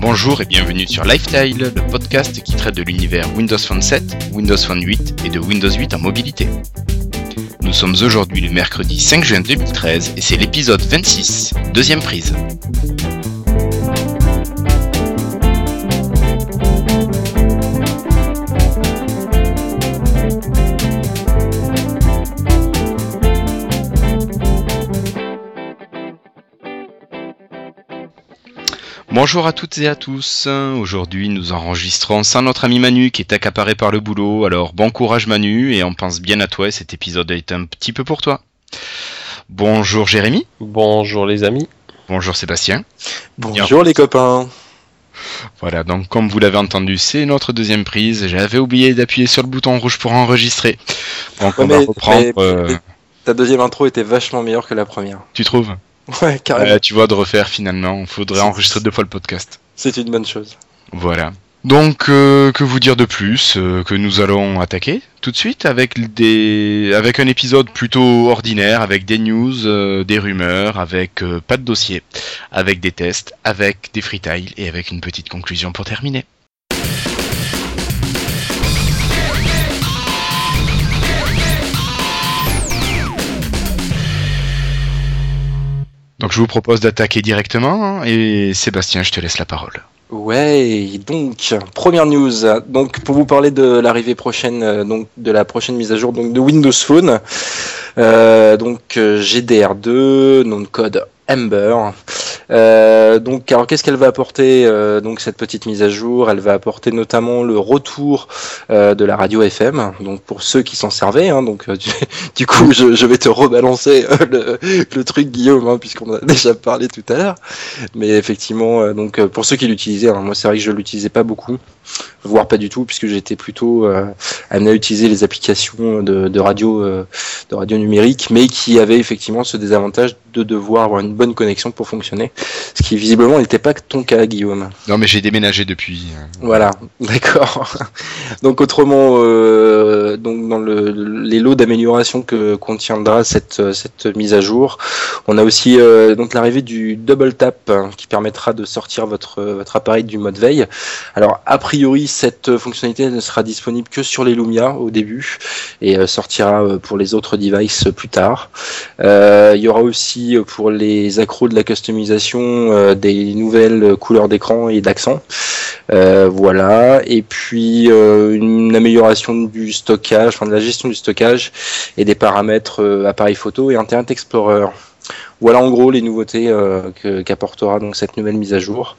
Bonjour et bienvenue sur Lifestyle, le podcast qui traite de l'univers Windows Phone 7, Windows Phone 8 et de Windows 8 en mobilité. Nous sommes aujourd'hui le mercredi 5 juin 2013 et c'est l'épisode 26, deuxième prise. Bonjour à toutes et à tous. Aujourd'hui, nous enregistrons sans notre ami Manu qui est accaparé par le boulot. Alors, bon courage Manu et on pense bien à toi et cet épisode est un petit peu pour toi. Bonjour Jérémy. Bonjour les amis. Bonjour Sébastien. Bonjour les copains. Voilà, donc comme vous l'avez entendu, c'est notre deuxième prise. J'avais oublié d'appuyer sur le bouton rouge pour enregistrer. Donc on va reprendre. Euh, ta deuxième intro était vachement meilleure que la première. Tu trouves? Ouais, carrément. tu vois, de refaire finalement. Il faudrait enregistrer deux fois le podcast. C'est une bonne chose. Voilà. Donc, euh, que vous dire de plus euh, Que nous allons attaquer tout de suite avec des, avec un épisode plutôt ordinaire, avec des news, euh, des rumeurs, avec pas de dossier, avec des tests, avec des freetiles et avec une petite conclusion pour terminer. Donc je vous propose d'attaquer directement hein, et Sébastien, je te laisse la parole. Ouais, donc première news. Donc pour vous parler de l'arrivée prochaine, euh, donc de la prochaine mise à jour donc de Windows Phone, euh, donc euh, GDR2, nom de code Euh, donc, alors qu'est-ce qu'elle va apporter euh, donc cette petite mise à jour? Elle va apporter notamment le retour euh, de la radio FM. Donc pour ceux qui s'en servaient, hein, donc du, coup je, vais te rebalancer le, truc Guillaume, hein, puisqu'on a déjà parlé tout à l'heure. Mais effectivement, donc pour ceux qui l'utilisaient, hein, moi c'est vrai que je l'utilisais pas beaucoup voire pas du tout, puisque j'étais plutôt amené à utiliser les applications de, radio, de radio numérique, mais qui avaient effectivement ce désavantage de devoir avoir une bonne connexion pour fonctionner, ce qui visiblement n'était pas ton cas, Guillaume. Non, mais j'ai déménagé depuis. Euh. Voilà, d'accord. donc autrement, euh, donc dans le, les lots d'amélioration que contiendra cette, cette mise à jour, on a aussi donc l'arrivée du double tap hein, qui permettra de sortir votre votre appareil du mode veille. Alors a priori cette fonctionnalité ne sera disponible que sur les Lumia au début et euh, sortira euh, pour les autres devices plus tard. Euh, il y aura aussi pour les accros de la customisation des nouvelles couleurs d'écran et d'accent. voilà. Et puis une amélioration du stockage, enfin de la gestion du stockage et des paramètres appareil photo et Internet Explorer. Voilà en gros les nouveautés euh, qu'apportera donc cette nouvelle mise à jour.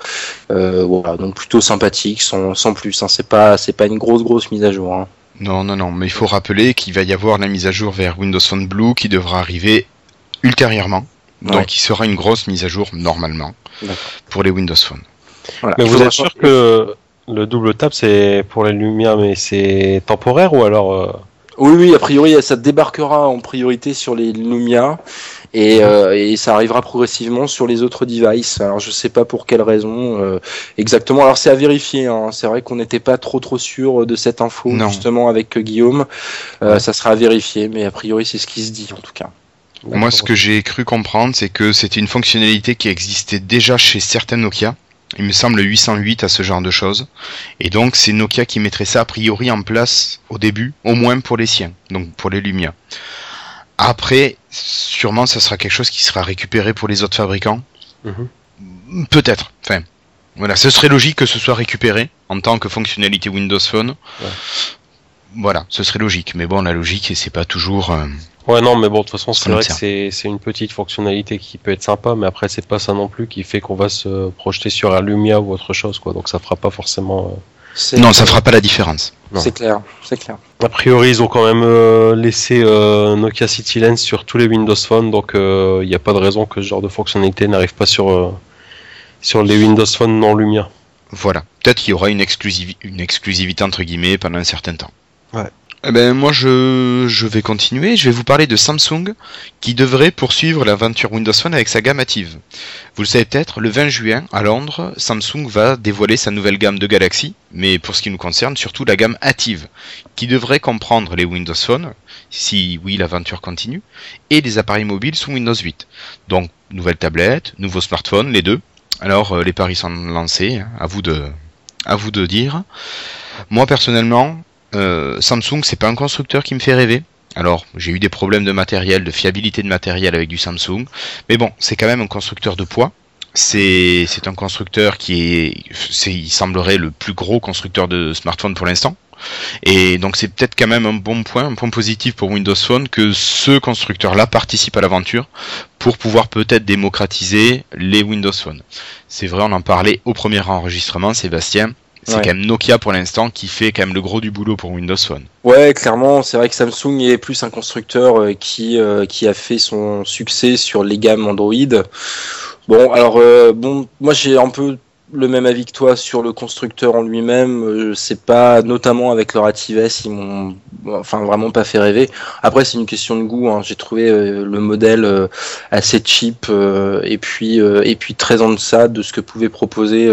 Euh, voilà, donc plutôt sympathique, sans, sans plus. Hein. C'est pas c'est pas une grosse grosse mise à jour. Hein. Non non non, mais il faut rappeler qu'il va y avoir la mise à jour vers Windows Phone Blue qui devra arriver ultérieurement. Donc il sera une grosse mise à jour normalement pour les Windows Phone. Mais vous êtes sûr que le double tap c'est pour les lumières mais c'est temporaire ou alors euh, Oui oui, a priori ça débarquera en priorité sur les Lumia euh, et, ça arrivera progressivement sur les autres devices. Alors je sais pas pour quelle raison euh, exactement. Alors c'est à vérifier. Hein. C'est vrai qu'on n'était pas trop trop sûr de cette info justement avec Guillaume. Euh, ça sera à vérifier, mais a priori c'est ce qui se dit en tout cas. Moi, ce que j'ai cru comprendre, c'est que c'était une fonctionnalité qui existait déjà chez certaines Nokia. Il me semble 808 à ce genre de choses. Et donc, c'est Nokia qui mettrait ça a priori en place au début, au moins pour les siens, donc pour les Lumia. Après, sûrement, ça sera quelque chose qui sera récupéré pour les autres fabricants. Mhm. Peut-être. Enfin, voilà, ce serait logique que ce soit récupéré en tant que fonctionnalité Windows Phone. Voilà, ce serait logique. Mais bon, la logique, c'est pas toujours. Euh, ouais, non, mais bon, de toute façon, c'est vrai que c'est une petite fonctionnalité qui peut être sympa, mais après, c'est pas ça non plus qui fait qu'on va se projeter sur un Lumia ou autre chose, quoi. Donc, ça fera pas forcément. Euh, non, ça fera pas la différence. C'est clair, c'est clair. A priori, ils ont quand même euh, laissé euh, Nokia City Lens sur tous les Windows Phone, donc il euh, n'y a pas de raison que ce genre de fonctionnalité n'arrive pas sur, sur les Windows Phone non Lumia. Voilà. Peut-être qu'il y aura une, une exclusivité entre guillemets pendant un certain temps. Eh ben, moi, je, je, vais continuer. Je vais vous parler de Samsung qui devrait poursuivre l'aventure Windows Phone avec sa gamme active. Vous le savez peut-être, le 20 juin, à Londres, Samsung va dévoiler sa nouvelle gamme de Galaxy, mais pour ce qui nous concerne, surtout la gamme active, qui devrait comprendre les Windows Phone, si oui, l'aventure continue, et les appareils mobiles sous Windows 8. Donc, nouvelle tablette, nouveau smartphone, les deux, Alors les paris sont lancés, à vous de, à vous de dire. Moi personnellement, Samsung c'est pas un constructeur qui me fait rêver. Alors, j'ai eu des problèmes de matériel, de fiabilité de matériel avec du Samsung, mais bon, c'est quand même un constructeur de poids. C'est un constructeur qui est, il semblerait le plus gros constructeur de smartphones pour l'instant. Et donc c'est peut-être quand même un bon point, un point positif pour Windows Phone que ce constructeur-là participe à l'aventure pour pouvoir peut-être démocratiser les Windows Phone. C'est vrai, on en parlait au premier enregistrement, Sébastien. C'est quand même Nokia pour l'instant qui fait quand même le gros du boulot pour Windows Phone. Ouais, clairement, c'est vrai que Samsung est plus un constructeur euh, qui, euh, qui a fait son succès sur les gammes Android. Bon, alors, euh, bon, moi j'ai un peu le même avis que toi sur le constructeur en lui-même. Euh, c'est pas, notamment avec leur ActiveS, ils m'ont, enfin, vraiment pas fait rêver. Après, c'est une question de goût. Hein. J'ai trouvé euh, le modèle euh, assez cheap et puis et puis très en deçà de ce que pouvait proposer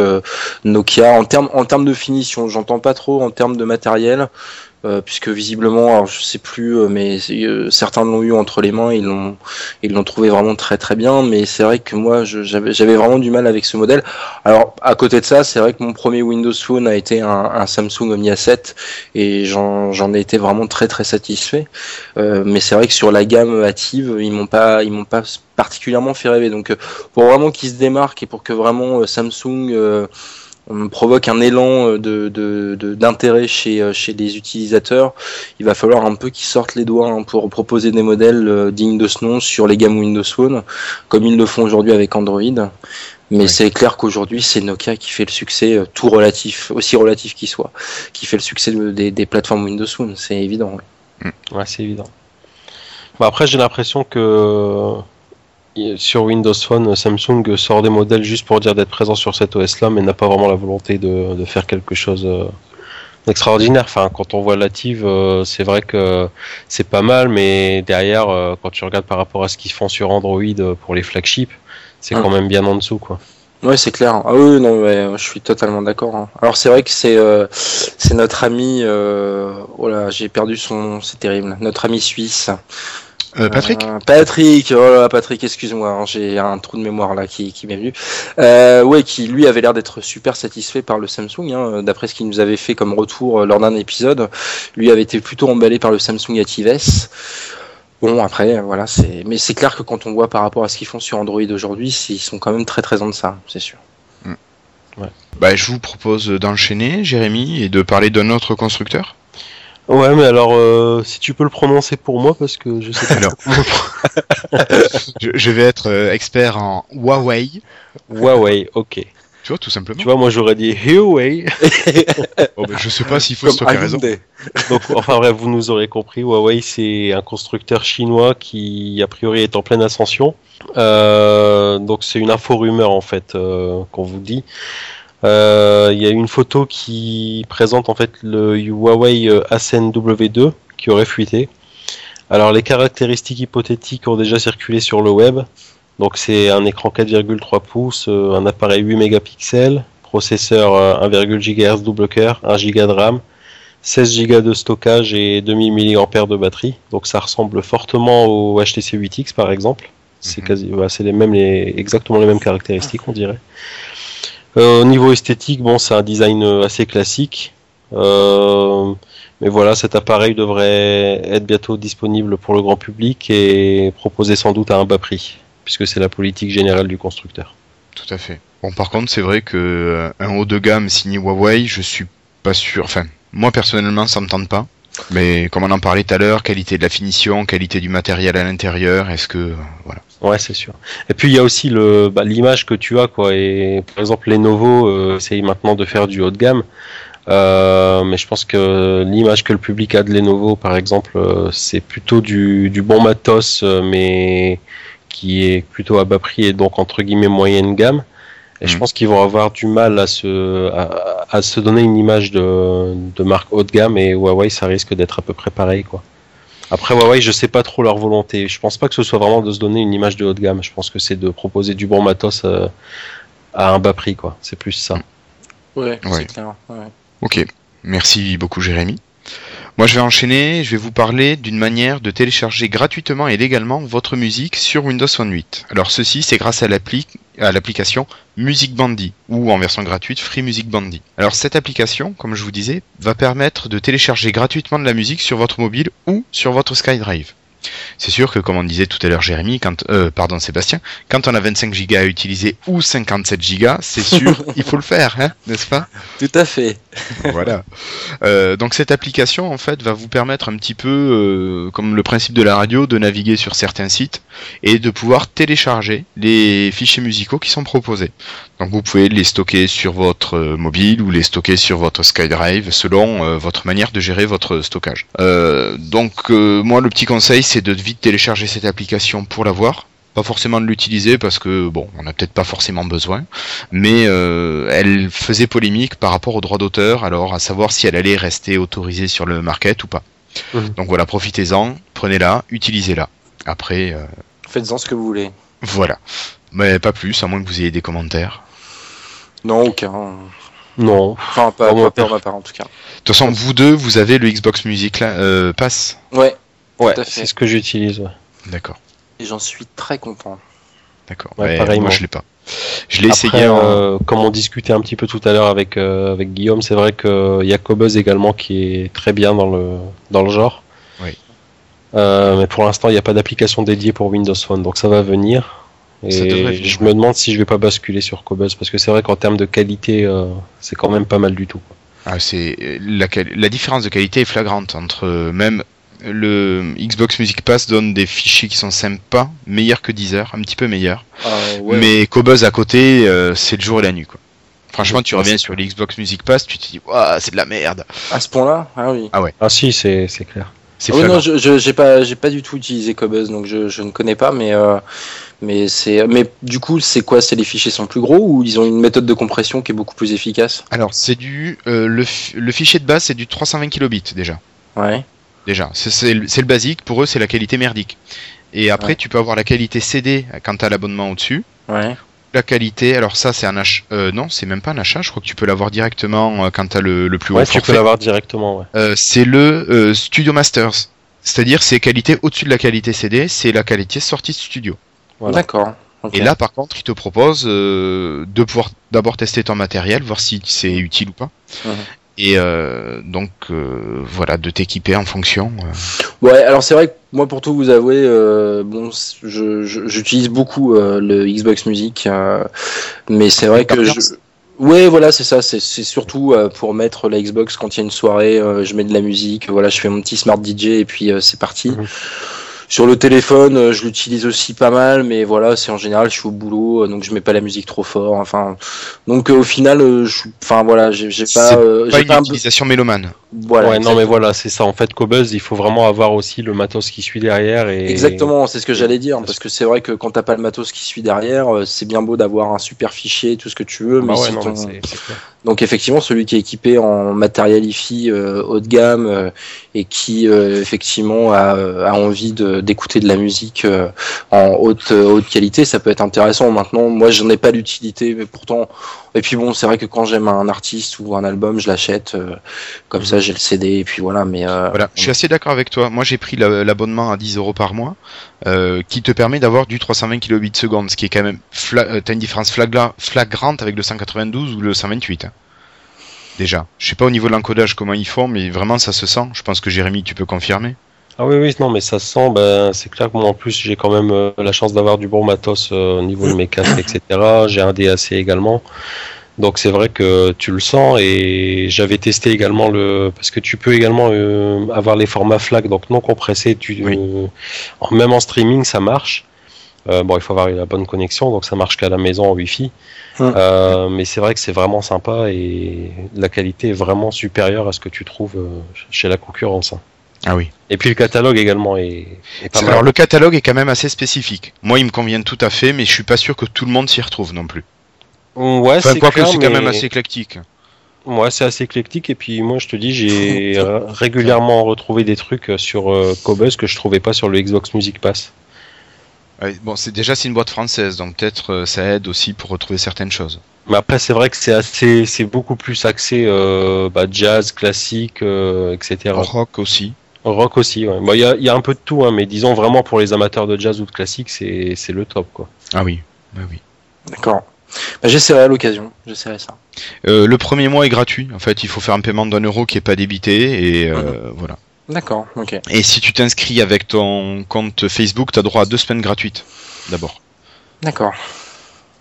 Nokia en termes en termes de finition. J'entends pas trop en termes de matériel. Euh, puisque visiblement, alors je sais plus, euh, mais euh, certains l'ont eu entre les mains, ils l'ont, ils l'ont trouvé vraiment très très bien. Mais c'est vrai que moi, j'avais, j'avais vraiment du mal avec ce modèle. Alors à côté de ça, c'est vrai que mon premier Windows Phone a été un, un Samsung Omnia 7 et j'en, j'en ai été vraiment très très satisfait. mais c'est vrai que sur la gamme active, ils m'ont pas, ils m'ont pas particulièrement fait rêver. Donc pour vraiment qu'ils se démarquent et pour que vraiment Samsung on provoque un élan euh, de, d'intérêt chez, euh, chez les utilisateurs, il va falloir un peu qu'ils sortent les doigts hein, pour proposer des modèles euh, dignes de ce nom sur les gammes Windows Phone, comme ils le font aujourd'hui avec Android. Mais c'est clair qu'aujourd'hui, c'est Nokia qui fait le succès, tout relatif, aussi relatif qu'il soit, qui fait le succès des, plateformes Windows Phone, c'est évident. Ouais, mm. c'est évident. après, j'ai l'impression que sur Windows Phone, Samsung sort des modèles juste pour dire d'être présent sur cet OS-là, mais n'a pas vraiment la volonté de, faire quelque chose euh, d'extraordinaire. Enfin, quand on voit Lative, euh, c'est vrai que c'est pas mal, mais derrière, euh, quand tu regardes par rapport à ce qu'ils font sur Android pour les flagships, c'est quand même bien en dessous, quoi. Ouais, c'est clair. Ah oui, non, je suis totalement d'accord. Hein. Alors c'est vrai que c'est c'est notre ami. oh là, j'ai perdu son. C'est terrible. Notre ami suisse. Euh, Patrick euh, Patrick, oh Patrick, excuse-moi, hein, j'ai un trou de mémoire là qui, qui m'est venu. Euh, ouais, qui lui avait l'air d'être super satisfait par le Samsung, hein, d'après ce qu'il nous avait fait comme retour lors d'un épisode. Lui avait été plutôt emballé par le Samsung ActiveS. Bon, après, voilà, c'est. Mais c'est clair que quand on voit par rapport à ce qu'ils font sur Android aujourd'hui, ils sont quand même très très en deçà, c'est sûr. Ouais. Bah, je vous propose d'enchaîner, Jérémy, et de parler d'un autre constructeur. Ouais, mais alors, euh, si tu peux le prononcer pour moi, parce que je sais pas. Alors, je, vais être euh, expert en Huawei. Huawei, ok. Tu vois, tout simplement. Tu vois, moi j'aurais dit Huawei. oh, ben, je sais pas s'il faut se raison. Donc, enfin bref, vous nous aurez compris, Huawei c'est un constructeur chinois qui a priori est en pleine ascension. Euh, donc c'est une info rumeur en fait qu'on vous dit. Euh, il y a une photo qui présente en fait le Huawei euh, ASN-W2 qui aurait fuité. Alors les caractéristiques hypothétiques ont déjà circulé sur le web. Donc c'est un écran 4,3 pouces, euh, un appareil 8 mégapixels, processeur 1,1 GHz double cœur, 1 Go de RAM, 16 Go de stockage et 2000 mAh de batterie. Donc ça ressemble fortement au HTC 8X par exemple. C'est mhm. quasi, bah, c'est les mêmes, les, exactement les mêmes caractéristiques on dirait. Euh, au niveau esthétique, bon, c'est un design euh, assez classique. Euh, mais voilà, cet appareil devrait être bientôt disponible pour le grand public et proposé sans doute à un bas prix, puisque c'est la politique générale du constructeur. Tout à fait. Bon, par contre, c'est vrai que un haut de gamme signé Huawei, je suis pas sûr. Enfin, moi personnellement, ça me tente pas. Mais comme on en parlait tout à l'heure, qualité de la finition, qualité du matériel à l'intérieur, est-ce que voilà. Ouais, c'est sûr. Et puis il y a aussi le bah, l'image que tu as quoi. Et par exemple, Lenovo euh, essaye maintenant de faire du haut de gamme. Euh, mais je pense que l'image que le public a de Lenovo, par exemple, euh, c'est plutôt du, du, bon matos, euh, mais qui est plutôt à bas prix et donc entre guillemets moyenne gamme. Et je mm. pense qu'ils vont avoir du mal à se, à, se donner une image de, de, marque haut de gamme et Huawei, ça risque d'être à peu près pareil, quoi. Après Huawei, je sais pas trop leur volonté. Je pense pas que ce soit vraiment de se donner une image de haut de gamme. Je pense que c'est de proposer du bon matos euh, à un bas prix, quoi. C'est plus ça. Ouais, c'est clair. Ok. Merci beaucoup, Jérémy. Moi, je vais enchaîner. Je vais vous parler d'une manière de télécharger gratuitement et légalement votre musique sur Windows Phone 8. Alors, ceci, c'est grâce à l'appli à l'application Music Bandy ou en version gratuite Free Music Bandy. Alors cette application, comme je vous disais, va permettre de télécharger gratuitement de la musique sur votre mobile ou sur votre SkyDrive. C'est sûr que, comme on disait tout à l'heure, Jérémy, quand, euh, pardon, Sébastien, quand on a 25 Go à utiliser ou 57 Go, c'est sûr, il faut le faire, hein, n'est-ce pas? Tout à fait. voilà. Euh, donc cette application, en fait, va vous permettre un petit peu, euh, comme le principe de la radio, de naviguer sur certains sites et de pouvoir télécharger les fichiers musicaux qui sont proposés. Donc vous pouvez les stocker sur votre mobile ou les stocker sur votre SkyDrive selon votre manière de gérer votre stockage. donc moi, le petit conseil, c'est de vite télécharger cette application pour la voir. Pas forcément de l'utiliser parce que bon, on n'a peut-être pas forcément besoin, mais euh, elle faisait polémique par rapport aux droits d'auteur, alors à savoir si elle allait rester autorisée sur le market ou pas. Mhm. Donc voilà, profitez-en, prenez-la, utilisez-la. Après, euh, faites-en ce que vous voulez. Voilà, mais pas plus, à moins que vous ayez des commentaires. Non, aucun. Non. Enfin, pas, pas ma part en tout cas. De toute façon, vous deux, vous avez le Xbox Music là, euh, Pass Ouais, Ouais, c'est ce que j'utilise. D'accord. Et j'en suis très content. D'accord. Ouais, moi, je l'ai pas. Je l'ai essayé. Euh, comme on discutait un petit peu tout à l'heure avec euh, avec Guillaume, c'est vrai que y a Cobuzz également qui est très bien dans le dans le genre. Oui. Euh, mais pour l'instant, il n'y a pas d'application dédiée pour Windows Phone, donc ça va venir. Et je me demande si je vais pas basculer sur Cobuzz parce que c'est vrai qu'en termes de qualité, c'est quand même pas mal du tout. Ah, c'est la, la différence de qualité est flagrante entre même le Xbox Music Pass donne des fichiers qui sont sympas, meilleurs que Deezer, un petit peu meilleurs. Ah, Mais Cobuzz à côté, euh, c'est le jour et la nuit. Quoi. Franchement, tu reviens sur le Xbox Music Pass, tu te dis, c'est de la merde. À ce point-là? Ah oui. Ah ouais. Ah si, c'est clair. Ah oui, non, je j'ai pas j'ai pas du tout utilisé Cobuzz, donc je, je ne connais pas, mais euh, mais c'est mais du coup c'est quoi? C'est les fichiers sont plus gros ou ils ont une méthode de compression qui est beaucoup plus efficace? Alors c'est du euh, le, le, fichier de base c'est du 320 kilobits déjà. Ouais. Déjà, c'est le, basique. Pour eux, c'est la qualité merdique. Et après, tu peux avoir la qualité CD quand tu as l'abonnement au-dessus. Ouais. La qualité, alors ça, c'est un achat. Euh, non, c'est même pas un achat. Je crois que tu peux l'avoir directement euh, quand tu as le, le, plus haut ouais, tu peux l'avoir directement. Ouais. Euh, c'est le Studio Masters. C'est-à-dire, c'est qualité au-dessus de la qualité CD. C'est la qualité sortie de studio. D'accord. Et là, par contre, il te propose de pouvoir d'abord tester ton matériel, voir si c'est utile ou pas. Mhm. Et euh, donc euh, voilà, de t'équiper en fonction. Euh. Ouais, alors c'est vrai que moi pour tout vous avouer, bon, j'utilise beaucoup le Xbox Music, mais c'est vrai que je... Ouais, voilà, c'est ça. C'est surtout pour mettre la Xbox quand il y a une soirée. je mets de la musique. Voilà, je fais mon petit smart DJ et puis c'est parti. Mhm. Sur le téléphone, euh, je l'utilise aussi pas mal, mais voilà, c'est en général, je suis au boulot, euh, donc je mets pas la musique trop fort. Enfin, donc euh, au final, je, enfin voilà, j'ai pas, pas une utilisation mélomane. Voilà, ouais, non mais voilà, c'est ça. En fait, Cobuzz, il faut vraiment avoir aussi le matos qui suit derrière. Et... Exactement, c'est ce que j'allais dire, parce que c'est vrai que quand t'as pas le matos qui suit derrière, c'est bien beau d'avoir un super fichier, tout ce que tu veux, mais bah si donc effectivement, celui qui est équipé en matériel IFI haut de gamme et qui effectivement a, a envie d'écouter de la musique euh, en haute haute qualité, ça peut être intéressant. Maintenant, moi, j'en ai pas d'utilité, mais pourtant. Et puis bon, c'est vrai que quand j'aime un artiste ou un album, je l'achète. Euh, comme ça, j'ai le CD et puis voilà. Mais euh, voilà, je suis assez d'accord avec toi. Moi, j'ai pris l'abonnement à 10 euros par mois, qui te permet d'avoir du 320 kilobits seconde, ce qui est quand même. T'as une différence flagrante avec le 192 ou le 128 hein. Déjà. Je sais pas au niveau de l'encodage comment ils font, mais vraiment ça se sent. Je pense que Jérémy, tu peux confirmer. Ah oui, oui, non, mais ça sent, ben, c'est clair que moi en plus j'ai quand même euh, la chance d'avoir du bon matos euh, au niveau de mes casques, etc. J'ai un DAC également. Donc c'est vrai que tu le sens et j'avais testé également le parce que tu peux également euh, avoir les formats FLAC donc non compressés tu même en streaming ça marche bon il faut avoir la bonne connexion donc ça marche qu'à la maison en wifi mais c'est vrai que c'est vraiment sympa et la qualité est vraiment supérieure à ce que tu trouves chez la concurrence. Ah oui. Et puis le catalogue également est, pas mal. Alors le catalogue est quand même assez spécifique. Moi, il me convient tout à fait, mais je suis pas sûr que tout le monde s'y retrouve non plus. Ouais, c'est quoi que c'est quand même assez éclectique. Ouais, c'est assez éclectique et puis moi je te dis j'ai régulièrement retrouvé des trucs sur euh, Cobuzz que je trouvais pas sur le Xbox Music Pass. Bon, c'est déjà c'est une boîte française, donc peut-être euh, ça aide aussi pour retrouver certaines choses. Mais après c'est vrai que c'est assez, c'est beaucoup plus axé euh, bah, jazz, classique, etc. Rock aussi. Rock aussi, ouais. Il y, a, un peu de tout, hein, mais disons vraiment pour les amateurs de jazz ou de classique, c'est le top, quoi. Ah oui, bah oui. D'accord. Bah, j'essaierai à l'occasion, j'essaierai ça. Euh, le premier mois est gratuit. En fait, il faut faire un paiement d'un euro qui est pas débité et euh, voilà. D'accord, ok. Et si tu t'inscris avec ton compte Facebook, tu as droit à deux semaines gratuites d'abord. D'accord.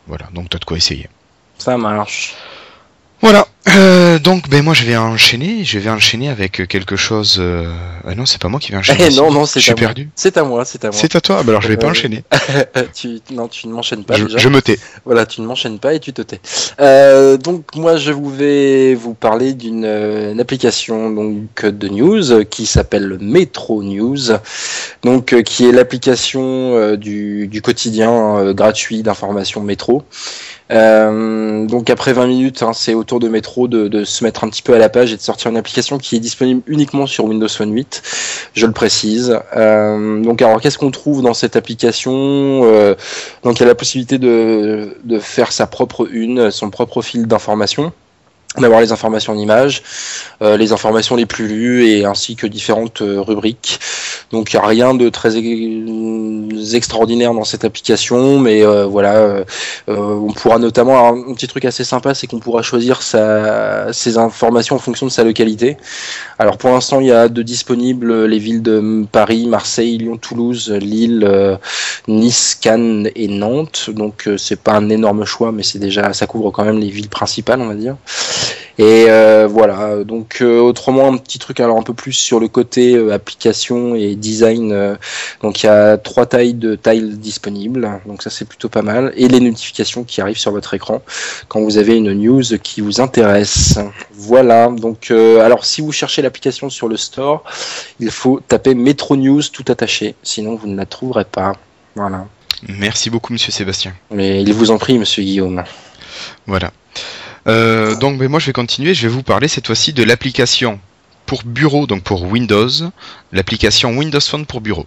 Voilà, donc tu as de quoi essayer. Ça marche. Voilà, euh, donc ben moi je vais enchaîner, je vais enchaîner avec quelque chose. Euh... Ah non, c'est pas moi qui vais enchaîner. Eh non, non, c'est je suis perdu. C'est à moi, c'est à moi. C'est à toi, bah alors je vais pas Euh, enchaîner. tu, non, tu ne m'enchaînes pas Je, déjà. je me tais. Voilà, tu ne m'enchaînes pas et tu te tais. Euh, donc moi, je vous vais vous parler d'une euh, application donc de news qui s'appelle Metro News, donc euh, qui est l'application euh, du, du quotidien euh, gratuit d'information métro. Euh, donc après 20 minutes, hein, c'est au tour de métro de, de se mettre un petit peu à la page et de sortir une application qui est disponible uniquement sur Windows Phone 8, je le précise. Euh, donc alors qu'est-ce qu'on trouve dans cette application? Euh, Donc il y a la possibilité de, de faire sa propre une, son propre fil d'information d'avoir les informations en images, euh, les informations les plus lues et ainsi que différentes euh, rubriques. Donc il n'y a rien de très e- extraordinaire dans cette application, mais euh, voilà, euh, euh, on pourra notamment un petit truc assez sympa, c'est qu'on pourra choisir sa, ses informations en fonction de sa localité. Alors pour l'instant il y a de disponibles les villes de Paris, Marseille, Lyon, Toulouse, Lille, euh, Nice, Cannes et Nantes. Donc euh, c'est pas un énorme choix, mais c'est déjà ça couvre quand même les villes principales, on va dire. Et euh, voilà. Donc euh, autrement un petit truc alors un peu plus sur le côté euh, application et design. euh, donc il y a trois tailles de tiles disponibles. Donc ça c'est plutôt pas mal. Et les notifications qui arrivent sur votre écran quand vous avez une news qui vous intéresse. Voilà. Donc alors si vous cherchez l'application sur le store, il faut taper Metro News tout attaché. Sinon vous ne la trouverez pas. Voilà. Merci beaucoup, monsieur Sébastien. Mais il vous en prie, monsieur Guillaume. Voilà. Euh, donc, moi, je vais continuer. Je vais vous parler cette fois-ci de l'application pour bureau, donc pour Windows, l'application Windows Phone pour bureau.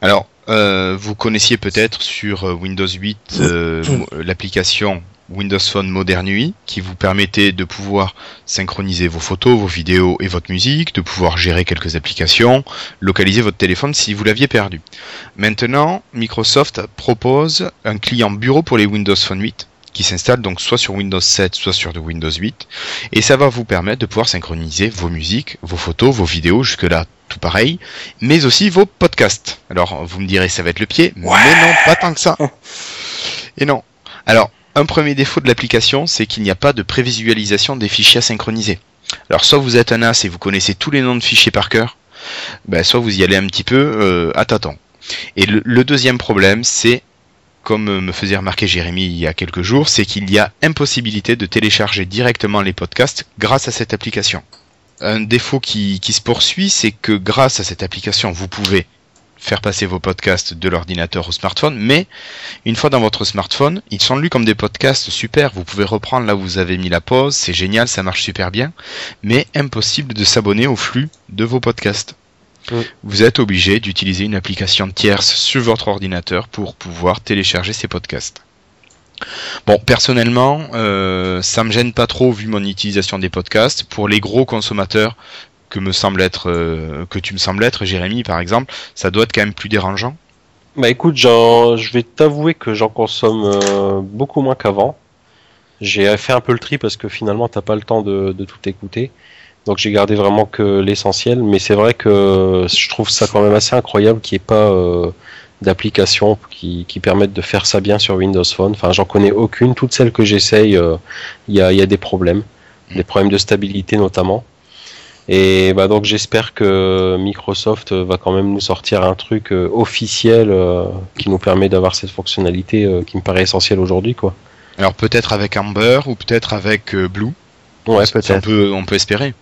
Alors, euh, vous connaissiez peut-être sur euh, Windows 8 euh, mo- l'application Windows Phone Modern UI qui vous permettait de pouvoir synchroniser vos photos, vos vidéos et votre musique, de pouvoir gérer quelques applications, localiser votre téléphone si vous l'aviez perdu. Maintenant, Microsoft propose un client bureau pour les Windows Phone 8 qui s'installe donc soit sur Windows 7, soit sur de Windows 8, et ça va vous permettre de pouvoir synchroniser vos musiques, vos photos, vos vidéos, jusque-là tout pareil, mais aussi vos podcasts. Alors vous me direz ça va être le pied, mais non, pas tant que ça. Et non. Alors, un premier défaut de l'application, c'est qu'il n'y a pas de prévisualisation des fichiers à synchroniser. Alors soit vous êtes un as et vous connaissez tous les noms de fichiers par cœur, ben, soit vous y allez un petit peu euh, à tâtons. Et le, le deuxième problème, c'est comme euh, me faisait remarquer Jérémy il y a quelques jours, c'est qu'il y a impossibilité de télécharger directement les podcasts grâce à cette application. Un défaut qui, qui se poursuit, c'est que grâce à cette application, vous pouvez faire passer vos podcasts de l'ordinateur au smartphone, mais une fois dans votre smartphone, ils sont lus comme des podcasts super, vous pouvez reprendre là où vous avez mis la pause, c'est génial, ça marche super bien, mais impossible de s'abonner au flux de vos podcasts. Mm. Vous êtes obligé d'utiliser une application tierce sur votre ordinateur pour pouvoir télécharger ces podcasts. Bon, personnellement, euh, ça me gêne pas trop vu mon utilisation des podcasts. Pour les gros consommateurs que me semble être, euh, que tu me sembles être, Jérémy par exemple, ça doit être quand même plus dérangeant. Bah écoute, j'en- je vais t'avouer que j'en consomme euh, beaucoup moins qu'avant. J'ai fait un peu le tri parce que finalement t'as pas le temps de, de tout écouter. Donc j'ai gardé vraiment que l'essentiel. Mais c'est vrai que je trouve ça quand même assez incroyable qu'il n'y ait pas euh, d'applications qui, qui permettent de faire ça bien sur Windows Phone. Enfin j'en connais aucune. Toutes celles que j'essaye, euh, il y, a, y a des problèmes. Des problèmes de stabilité notamment. Et bah donc j'espère que Microsoft va quand même nous sortir un truc euh, officiel euh, qui nous permet d'avoir cette fonctionnalité euh, qui me paraît essentielle aujourd'hui quoi. Alors peut-être avec Amber ou peut-être avec euh, Blue. Ouais Ça, On peut, on peut espérer.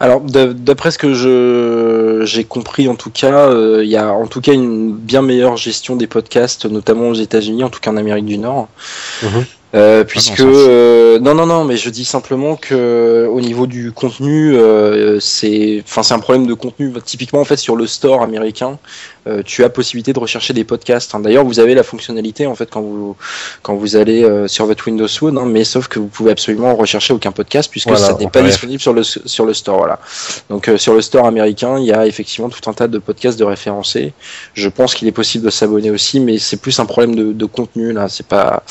Alors, d'a- d'après ce que je j'ai compris, en tout cas, euh, il y a en tout cas une bien meilleure gestion des podcasts, notamment aux États-Unis, en tout cas en Amérique du Nord. Mhm. Euh, puisque Ah non, euh, non non non mais je dis simplement que euh, au niveau du contenu euh, c'est enfin c'est un problème de contenu typiquement en fait sur le store américain euh, tu as possibilité de rechercher des podcasts hein. d'ailleurs vous avez la fonctionnalité en fait quand vous quand vous allez euh, sur votre Windows Phone hein, mais sauf que vous pouvez absolument rechercher aucun podcast puisque Voilà, ça n'est on pas disponible sur le sur le store voilà. Donc euh, sur le store américain il y a effectivement tout un tas de podcasts de référencés. Je pense qu'il est possible de s'abonner aussi mais c'est plus un problème de, de contenu là. C'est pas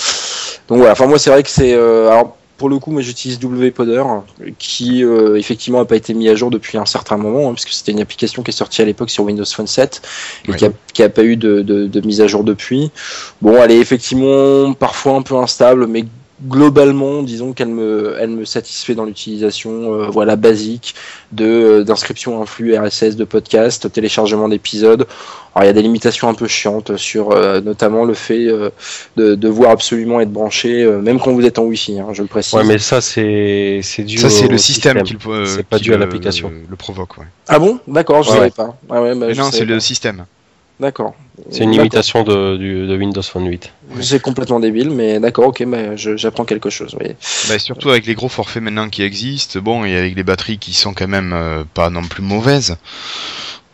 Donc voilà, enfin moi c'est vrai que c'est euh, alors pour le coup moi j'utilise WPodder qui euh, effectivement n'a pas été mis à jour depuis un certain moment hein, puisque c'était une application qui est sortie à l'époque sur Windows Phone 7 et Ouais. qui, a, qui a pas eu de, de, de mise à jour depuis. Bon, elle est effectivement parfois un peu instable, mais globalement, disons qu'elle me, elle me satisfait dans l'utilisation, euh, voilà, basique de euh, d'inscription à un flux RSS de podcast, téléchargement d'épisodes. Alors il y a des limitations un peu chiantes sur euh, notamment le fait euh, de devoir absolument être branché, euh, même quand vous êtes en Wi-Fi, hein, je le précise. Ouais, mais ça, c'est c'est dû Ça, c'est au le système, qui le, euh, C'est pas qui dû à l'application. Le, provoque, ouais. Ah bon? D'accord, je Ouais, savais ouais. pas. Ah ouais, bah, non, savais c'est le système. D'accord. C'est une D'accord. limitation de, du- de Windows Phone 8. C'est complètement débile, mais d'accord, ok, bah, j'apprends quelque chose. Oui. Bah, surtout avec les gros forfaits maintenant qui existent, bon, et avec les batteries qui sont quand même euh, pas non plus mauvaises.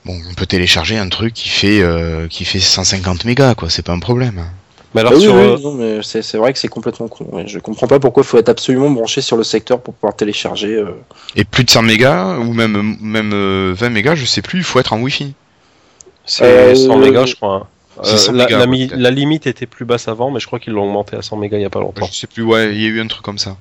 Bon, on peut télécharger un truc qui fait euh, qui fait 150 mégas, quoi. C'est pas un problème. Mais alors, Ah oui, sur, oui, euh, non, mais c'est c'est vrai que c'est complètement con. ouais. Je comprends pas pourquoi il faut être absolument branché sur le secteur pour pouvoir télécharger. euh. Et plus de 100 mégas ou même même euh, 20 mégas, je sais plus. Il faut être en Wi-Fi. C'est Euh, 100 mégas, je crois. hein. Euh, 100 la, mégas, la ouais, mi- peut-être. la limite était plus basse avant, mais je crois qu'ils l'ont augmenté à 100 mégas il y a pas longtemps. Je sais plus. Ouais, il y a eu un truc comme ça.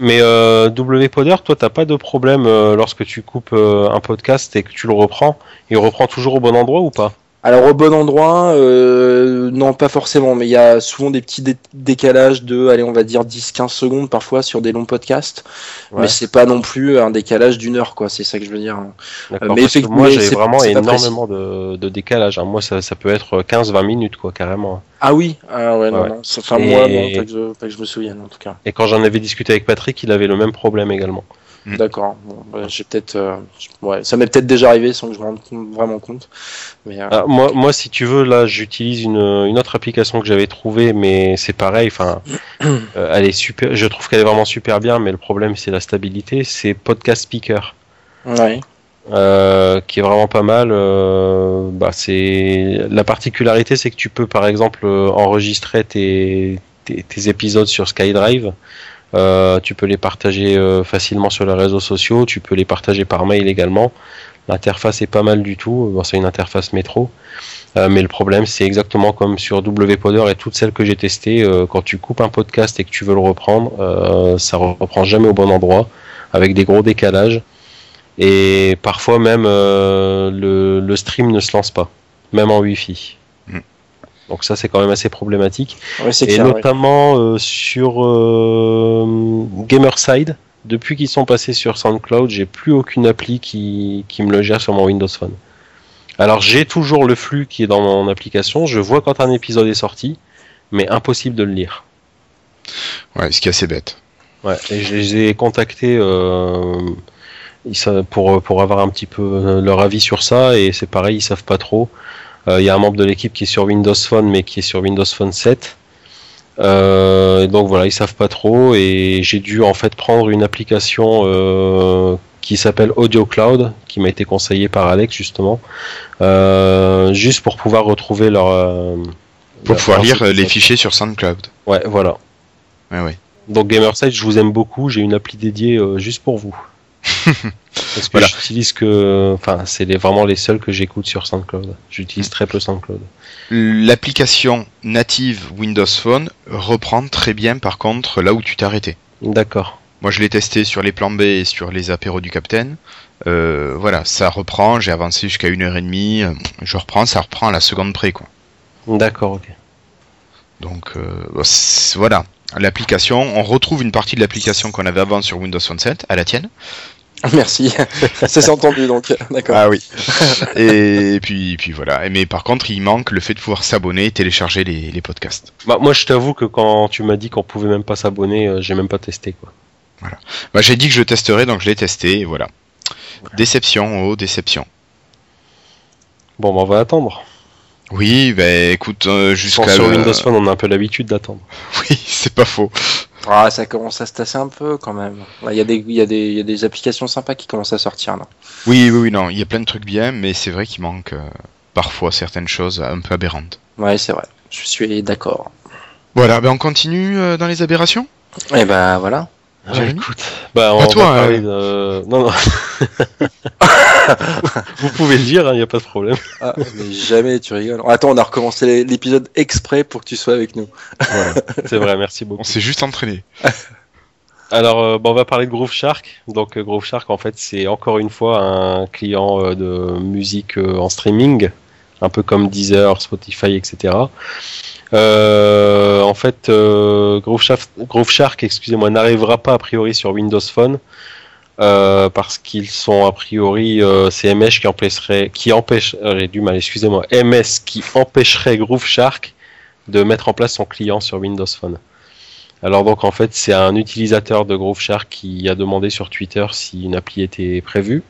Mais euh, WPodder, toi, t'as pas de problème euh, lorsque tu coupes euh, un podcast et que tu le reprends, il reprend toujours au bon endroit ou pas? Alors au bon endroit, euh, non pas forcément, mais il y a souvent des petits dé- décalages de, allez on va dire 10-15 secondes parfois sur des longs podcasts, Ouais. mais c'est pas non plus un décalage d'une heure quoi, c'est ça que je veux dire. Euh, mais effectivement, moi, j'ai c'est- vraiment énormément de, de décalage. hein. Moi, ça, ça peut être 15-20 minutes, quoi, carrément. Ah oui, ah ouais, non, Ouais. Et- mois, non, pas que, je, pas que je me souvienne en tout cas. Et quand j'en avais discuté avec Patrick, il avait le même problème également. Mm. D'accord, bon, bah, j'ai peut-être, euh, ouais, ça m'est peut-être déjà arrivé sans que je me rende compte- vraiment compte, mais euh, Ah, moi, moi, si tu veux, là, j'utilise une, une autre application que j'avais trouvée, mais c'est pareil. Enfin, euh, elle est super. Je trouve qu'elle est vraiment super bien, mais le problème, c'est la stabilité. C'est Podcast Speaker. ouais. qui est vraiment pas mal. bah, c'est la particularité, c'est que tu peux par exemple enregistrer tes, tes, tes épisodes sur SkyDrive. Euh, tu peux les partager euh, facilement sur les réseaux sociaux. Tu peux les partager par mail également. L'interface est pas mal du tout. Bon, c'est une interface métro. Euh, mais le problème, c'est exactement comme sur WPodder et toutes celles que j'ai testées. euh, quand tu coupes un podcast et que tu veux le reprendre, euh, ça reprend jamais au bon endroit, avec des gros décalages. Et parfois même euh, le, le stream ne se lance pas, même en Wi-Fi. Donc ça c'est quand même assez problématique. Ouais, Et clair. ouais. notamment euh, sur euh, Gamerside, depuis qu'ils sont passés sur SoundCloud, j'ai plus aucune appli qui, qui me le gère sur mon Windows Phone. Alors j'ai toujours le flux qui est dans mon application, je vois quand un épisode est sorti, mais impossible de le lire. Ouais, ce qui est assez bête. Ouais, et je les ai contactés euh, pour, pour avoir un petit peu euh, leur avis sur ça, et c'est pareil, ils savent pas trop. Euh, Il y a un membre de l'équipe qui est sur Windows Phone, mais qui est sur Windows Phone 7. Euh, donc voilà, ils savent pas trop, et j'ai dû en fait prendre une application euh, qui s'appelle Audio Cloud, qui m'a été conseillée par Alex justement, euh, juste pour pouvoir retrouver leur. Pour leur- pouvoir lire les fichiers sur SoundCloud. Ouais, voilà. Ouais, ouais. Donc Gamerside, je vous aime beaucoup. J'ai une appli dédiée juste pour vous. Parce que Voilà. j'utilise que, enfin, c'est les- vraiment les seuls que j'écoute sur SoundCloud. J'utilise très peu SoundCloud. L'application native Windows Phone reprend très bien par contre là où tu t'es arrêté. D'accord. Moi je l'ai testé sur les plans B et sur les apéros du Capitaine. Euh, voilà, ça reprend, j'ai avancé jusqu'à une heure et demie, euh, je reprends, ça reprend à la seconde près quoi. D'accord, ok. Donc euh, c'est- voilà, l'application, on retrouve une partie de l'application qu'on avait avant sur Windows Phone 7, à la tienne. Merci, ça s'est entendu donc, d'accord. Ah oui. et puis, puis voilà. Mais par contre, il manque le fait de pouvoir s'abonner et télécharger les, les podcasts. Bah, moi, je t'avoue que quand tu m'as dit qu'on pouvait même pas s'abonner, euh, j'ai même pas testé, quoi. Bah, j'ai dit que je testerais, donc je l'ai testé, et voilà. Déception, oh déception. Bon, bah, on va attendre. Oui, bah écoute, euh, jusqu'à sur Windows Phone, on a un peu l'habitude d'attendre. Oui, c'est pas faux. Ah, ça commence à se tasser un peu quand même. Il y, a des- il y, a des- il y a des applications sympas qui commencent à sortir là. Oui, oui, oui, non, il y a plein de trucs bien, mais c'est vrai qu'il manque euh, parfois certaines choses un peu aberrantes. Ouais, c'est vrai, je suis d'accord. Voilà, ben on continue euh, dans les aberrations? Et ben voilà. Jérémy écoute, bah, on Pas va toi, parler hein. de- Non, non. Vous pouvez le dire, il n'y a pas de problème. Ah, mais jamais, tu rigoles. Attends, on a recommencé l'épisode exprès pour que tu sois avec nous. C'est vrai, merci beaucoup. On s'est juste entraîné. Alors, euh, bon, on va parler de Groove Shark. Donc, euh, Groove Shark, en fait, c'est encore une fois un client euh, de musique euh, en streaming, un peu comme Deezer, Spotify, etc. Euh, en fait, euh, Groove Shark, excusez-moi, n'arrivera pas a priori sur Windows Phone euh, parce qu'ils sont a priori euh, c'est MS qui empêcherait, qui empêche, j'ai du mal, excusez-moi, MS qui empêcherait Groove Shark de mettre en place son client sur Windows Phone. Alors donc en fait c'est un utilisateur de Groove Shark qui a demandé sur Twitter si une appli était prévue.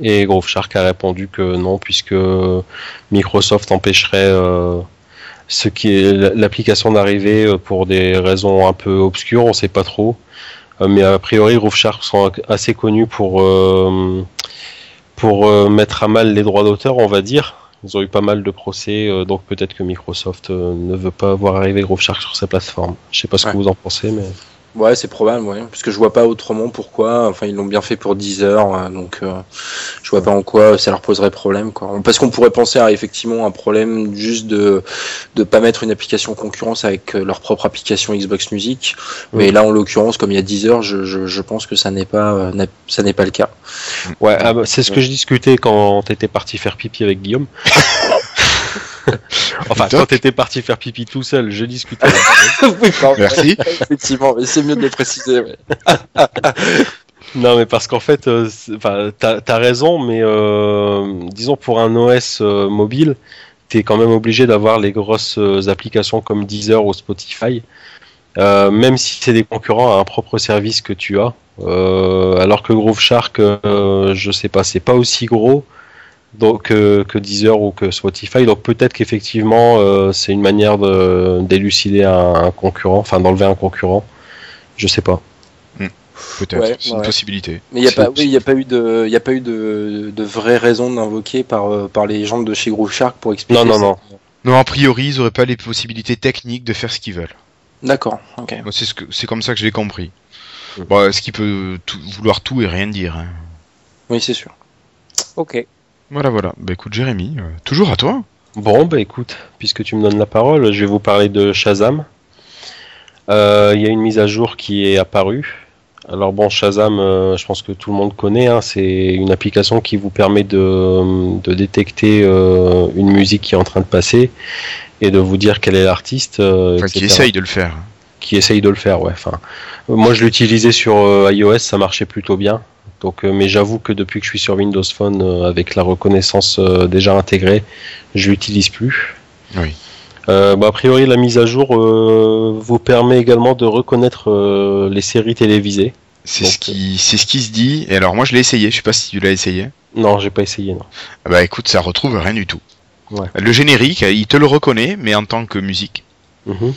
Et Groove Shark a répondu que non puisque Microsoft empêcherait ce qui est l'application d'arriver euh, pour des raisons un peu obscures, on sait pas trop. Euh, Mais a priori Groove Shark sont assez connus pour euh, pour euh, mettre à mal les droits d'auteur, on va dire. Ils ont eu pas mal de procès, euh, donc peut-être que Microsoft ne veut pas voir arriver Groove Shark sur sa plateforme. Je sais pas ce Ouais. que vous en pensez, mais Ouais, c'est probable, ouais. Parce que je vois pas autrement pourquoi. Enfin, ils l'ont bien fait pour 10 heures, euh, donc euh, je vois pas en quoi ça leur poserait problème, quoi. Parce qu'on pourrait penser à effectivement un problème juste de de pas mettre une application concurrence avec euh, leur propre application Xbox Music. Mais là, en l'occurrence, comme il y a 10 heures, je, je, je pense que ça n'est pas euh, ça n'est pas le cas. ouais, ah bah, c'est ce que je discutais quand t'étais parti faire pipi avec Guillaume. enfin, Doc. quand t'étais parti faire pipi tout seul, je discutais. avec oui. Merci. effectivement, mais c'est mieux de le préciser. ouais. Non, mais parce qu'en fait, euh, t'as as raison, mais euh, disons pour un OS euh, mobile, t'es quand même obligé d'avoir les grosses applications comme Deezer ou Spotify, euh, même si c'est des concurrents à un propre service que tu as. Euh, alors que Groove Shark, euh, je sais pas, c'est pas aussi gros donc euh, que Deezer ou que Spotify. Donc peut-être qu'effectivement, euh, c'est une manière de d'élucider un, un concurrent, enfin d'enlever un concurrent. Je sais pas. Peut-être. Ouais, c'est une possibilité. Mais il n'y a pas, oui, y a pas eu de, il y a pas eu de, de vraie raison d'invoquer par, euh, par les gens de chez Groove Shark pour expliquer. Non, non, ça. non. Non, a priori, ils auraient pas les possibilités techniques de faire ce qu'ils veulent. D'accord. Ok. C'est ce que, c'est comme ça que je l'ai compris. Mm. Bon, est-ce qu'il peut tout- vouloir tout et rien dire hein Oui, c'est sûr. Ok. Voilà, voilà. Bah écoute, Jérémy, euh, toujours à toi. Bon, bah écoute, puisque tu me donnes la parole, je vais vous parler de Shazam. Euh, Il y a une mise à jour qui est apparue. Alors bon, Shazam, euh, je pense que tout le monde connaît. hein, c'est une application qui vous permet de, de détecter une musique qui est en train de passer et de vous dire quel est l'artiste. Enfin, qui essaye de le faire. qui essaye de le faire, ouais. Enfin, moi, je l'utilisais sur iOS, ça marchait plutôt bien. Donc, euh, mais j'avoue que depuis que je suis sur Windows Phone, euh, avec la reconnaissance euh, déjà intégrée, je l'utilise plus. Oui. Bah, a priori, la mise à jour vous permet également de reconnaître les séries télévisées. C'est ce qui, c'est ce qui se dit. Et alors, moi, je l'ai essayé. Je sais pas si tu l'as essayé. Non, j'ai pas essayé, non. Ah Bah écoute, ça retrouve rien du tout. Ouais. Le générique, il te le reconnaît, mais en tant que musique. Mhm.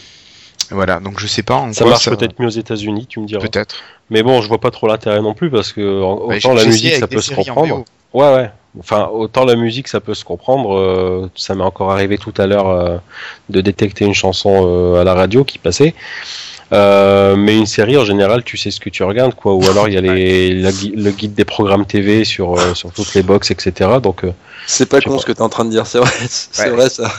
Voilà. Donc je sais pas en Ça quoi marche peut-être mieux aux États-Unis, tu me diras. Peut-être. Mais bon, je vois pas trop l'intérêt non plus parce que en- Bah, autant la musique ça peut se comprendre. Ouais, ouais. Enfin, autant la musique, ça peut se comprendre. euh, ça m'est encore arrivé tout à l'heure euh, de détecter une chanson euh, à la radio qui passait. Euh, mais une série, en général, tu sais ce que tu regardes, quoi. Ou alors il y a les, la le guide des programmes TV sur, euh, sur toutes les box, etc. Donc, euh, C'est pas con pas. ce que t'es en train de dire, c'est vrai. C'est Ouais. vrai ça.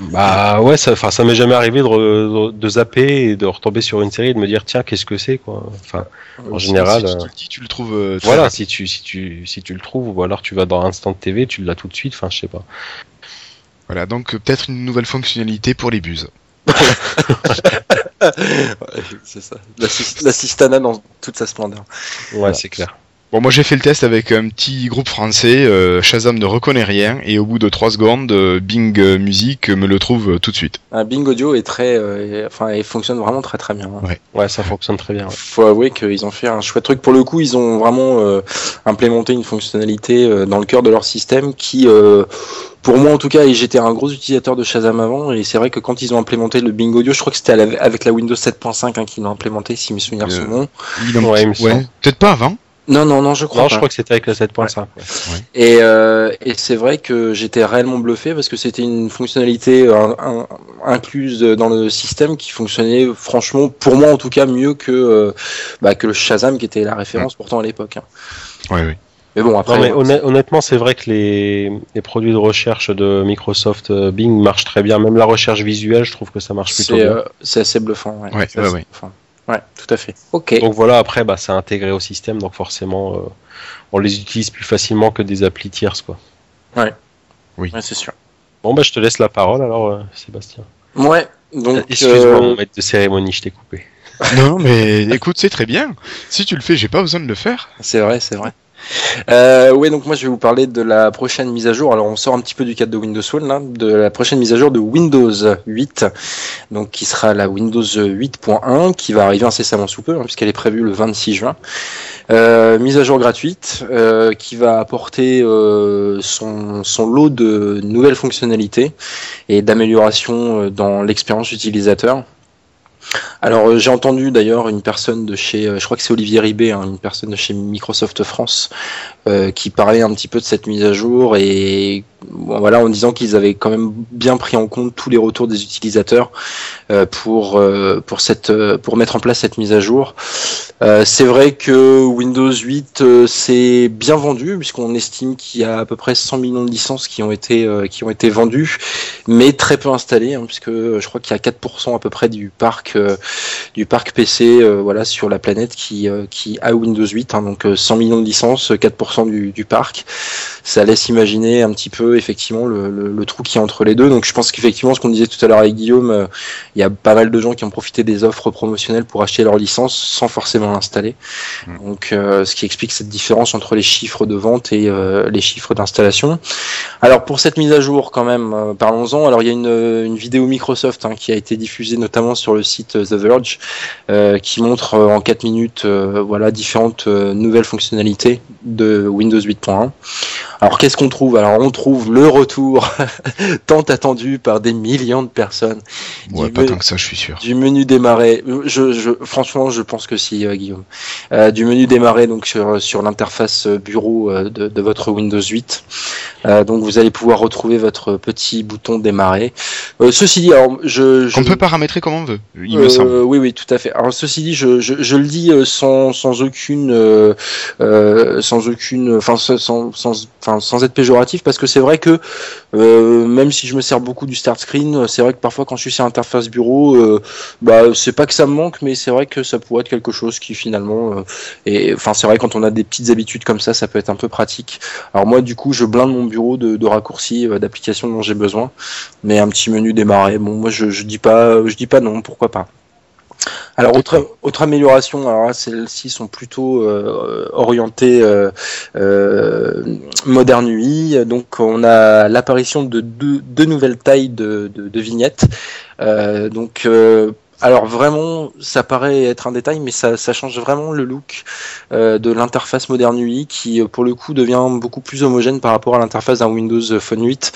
bah ouais, ça, enfin, ça m'est jamais arrivé de, re- de zapper et de retomber sur une série et de me dire tiens, qu'est-ce que c'est, quoi. Enfin, en général. Si euh, tu tu le trouves. euh, Voilà, si tu, si, tu, si tu le trouves, ou alors tu vas dans Instant TV, tu l'as tout de suite, enfin je sais pas. Voilà. Donc peut-être une nouvelle fonctionnalité pour les buses. Ouais, c'est ça. L'assis- L'assistana dans toute sa splendeur. Ouais, c'est clair. Bon, moi j'ai fait le test avec un petit groupe français. euh, Shazam ne reconnaît rien et au bout de 3 secondes, euh, Bing euh, Music me le trouve euh, tout de suite. Un Bing Audio est très, euh, enfin, il fonctionne vraiment très très bien. hein. Ouais, ça fonctionne très bien. ouais. Faut avouer qu'ils ont fait un chouette truc. Pour le coup, ils ont vraiment euh, implémenté une fonctionnalité euh, dans le cœur de leur système qui, euh, pour moi en tout cas, et j'étais un gros utilisateur de Shazam avant, et c'est vrai que quand ils ont implémenté le Bing Audio, je crois que c'était avec la Windows 7.5 hein, qu'ils l'ont implémenté, si mes souvenirs Euh, sont bons. Ouais, semble. Peut-être pas avant. Non, non, non, je crois Non, pas. je crois que c'était avec la 7.5. ouais. Et, euh, et c'est vrai que j'étais réellement bluffé parce que c'était une fonctionnalité un- incluse dans le système qui fonctionnait franchement, pour moi en tout cas, mieux que, euh, bah, que le Shazam qui était la référence pourtant à l'époque. hein. Ouais, ouais. Mais bon, après, Non, mais euh, honn- honnêtement, c'est vrai que les, les produits de recherche de Microsoft euh, Bing marchent très bien. Même la recherche visuelle, je trouve que ça marche plutôt bien. euh, c'est assez bluffant. Ouais, Ouais, C'est ouais, assez ouais. bluffant. Ouais, tout à fait. Ok. Donc voilà, après, bah, c'est intégré au système, donc forcément, euh, on les utilise plus facilement que des applis tierces, quoi. Ouais, c'est sûr. Bon, bah, je te laisse la parole alors, euh, Sébastien. Ouais. Donc, Excuse-moi, euh, mon maître de cérémonie, je t'ai coupé. Non, mais écoute, c'est très bien. Si tu le fais, j'ai pas besoin de le faire. C'est vrai, c'est vrai. Euh, oui, donc moi je vais vous parler de la prochaine mise à jour. Alors on sort un petit peu du cadre de Windows là, de la prochaine mise à jour de Windows 8, donc qui sera la Windows 8.1, qui va arriver incessamment sous peu, hein, puisqu'elle est prévue le 26 juin. Euh, mise à jour gratuite, euh, qui va apporter euh, son, lot de nouvelles fonctionnalités et d'améliorations dans l'expérience utilisateur. Alors euh, j'ai entendu d'ailleurs une personne de chez, euh, je crois que c'est Olivier Ribé, hein, une personne de chez Microsoft France, euh, qui parlait un petit peu de cette mise à jour et voilà en disant qu'ils avaient quand même bien pris en compte tous les retours des utilisateurs euh, pour euh, euh, pour mettre en place cette mise à jour. C'est vrai que Windows 8 euh, c'est bien vendu puisqu'on estime qu'il y a à peu près 100 millions de licences qui ont été vendues, mais très peu installées hein, puisque je crois qu'il y a 4% à peu près du parc du parc PC voilà sur la planète qui a Windows 8 hein, donc euh, 100 millions de licences 4% du, du parc ça laisse imaginer un petit peu effectivement le, le, le trou qui est entre les deux donc je pense qu'effectivement ce qu'on disait tout à l'heure avec Guillaume euh, il y a pas mal de gens qui ont profité des offres promotionnelles pour acheter leur licence sans forcément l'installer Mm. donc euh, ce qui explique cette différence entre les chiffres de vente et euh, les chiffres d'installation alors pour cette mise à jour quand même parlons-en alors il y a une, une vidéo Microsoft hein, qui a été diffusée notamment sur le site The Verge qui montre en 4 minutes voilà différentes nouvelles fonctionnalités de Windows 8.1. Alors qu'est-ce qu'on trouve? Alors on trouve le retour tant attendu par des millions de personnes Ouais, pas tant que ça, je suis sûr. du menu démarrer. Je, je, franchement, je pense que si, euh, Guillaume. Euh, du menu démarrer donc sur, sur l'interface euh, bureau euh, de, de votre Windows 8. Euh, donc vous allez pouvoir retrouver votre petit bouton démarrer. Euh, ceci dit, alors je, je Qu'on peut paramétrer comme on veut, il me semble. Oui, oui, tout à fait. Alors ceci dit, je, je, je le dis sans, sans aucune, sans aucune, enfin sans, sans, enfin, sans être péjoratif, parce que c'est vrai que euh, même si je me sers beaucoup du start screen, c'est vrai que parfois quand je suis sur interface bureau, euh, bah c'est pas que ça me manque, mais c'est vrai que ça pourrait être quelque chose qui finalement, euh, et enfin c'est vrai quand on a des petites habitudes comme ça, ça peut être un peu pratique. Alors moi du coup, je blinde mon bureau de, raccourcis, euh, d'applications dont j'ai besoin, mais un petit menu démarrer, bon moi je, je dis pas, je dis pas non, pourquoi pas. Alors autre, autre amélioration, alors celles-ci sont plutôt euh, orientées euh, euh, Modern UI. Donc on a l'apparition de deux, deux nouvelles tailles de, de, de vignettes. Euh, donc euh, alors vraiment, ça paraît être un détail, mais ça, ça change vraiment le look euh, de l'interface Modern UI qui, euh, pour le coup, devient beaucoup plus homogène par rapport à l'interface d'un Windows Phone 8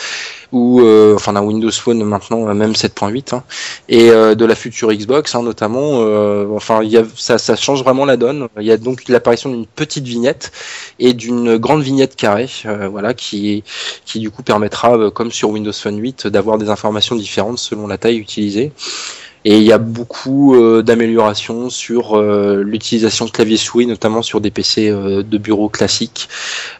ou euh, enfin d'un Windows Phone maintenant, euh, même 7.8, hein, et euh, de la future Xbox hein, notamment. euh, enfin, y a, ça, ça change vraiment la donne. Il y a donc l'apparition d'une petite vignette et d'une grande vignette carrée, voilà, qui, qui du coup permettra, comme sur Windows Phone 8, d'avoir des informations différentes selon la taille utilisée. Et il y a beaucoup euh, d'améliorations sur euh, l'utilisation de clavier souris, notamment sur des PC euh, de bureau classiques.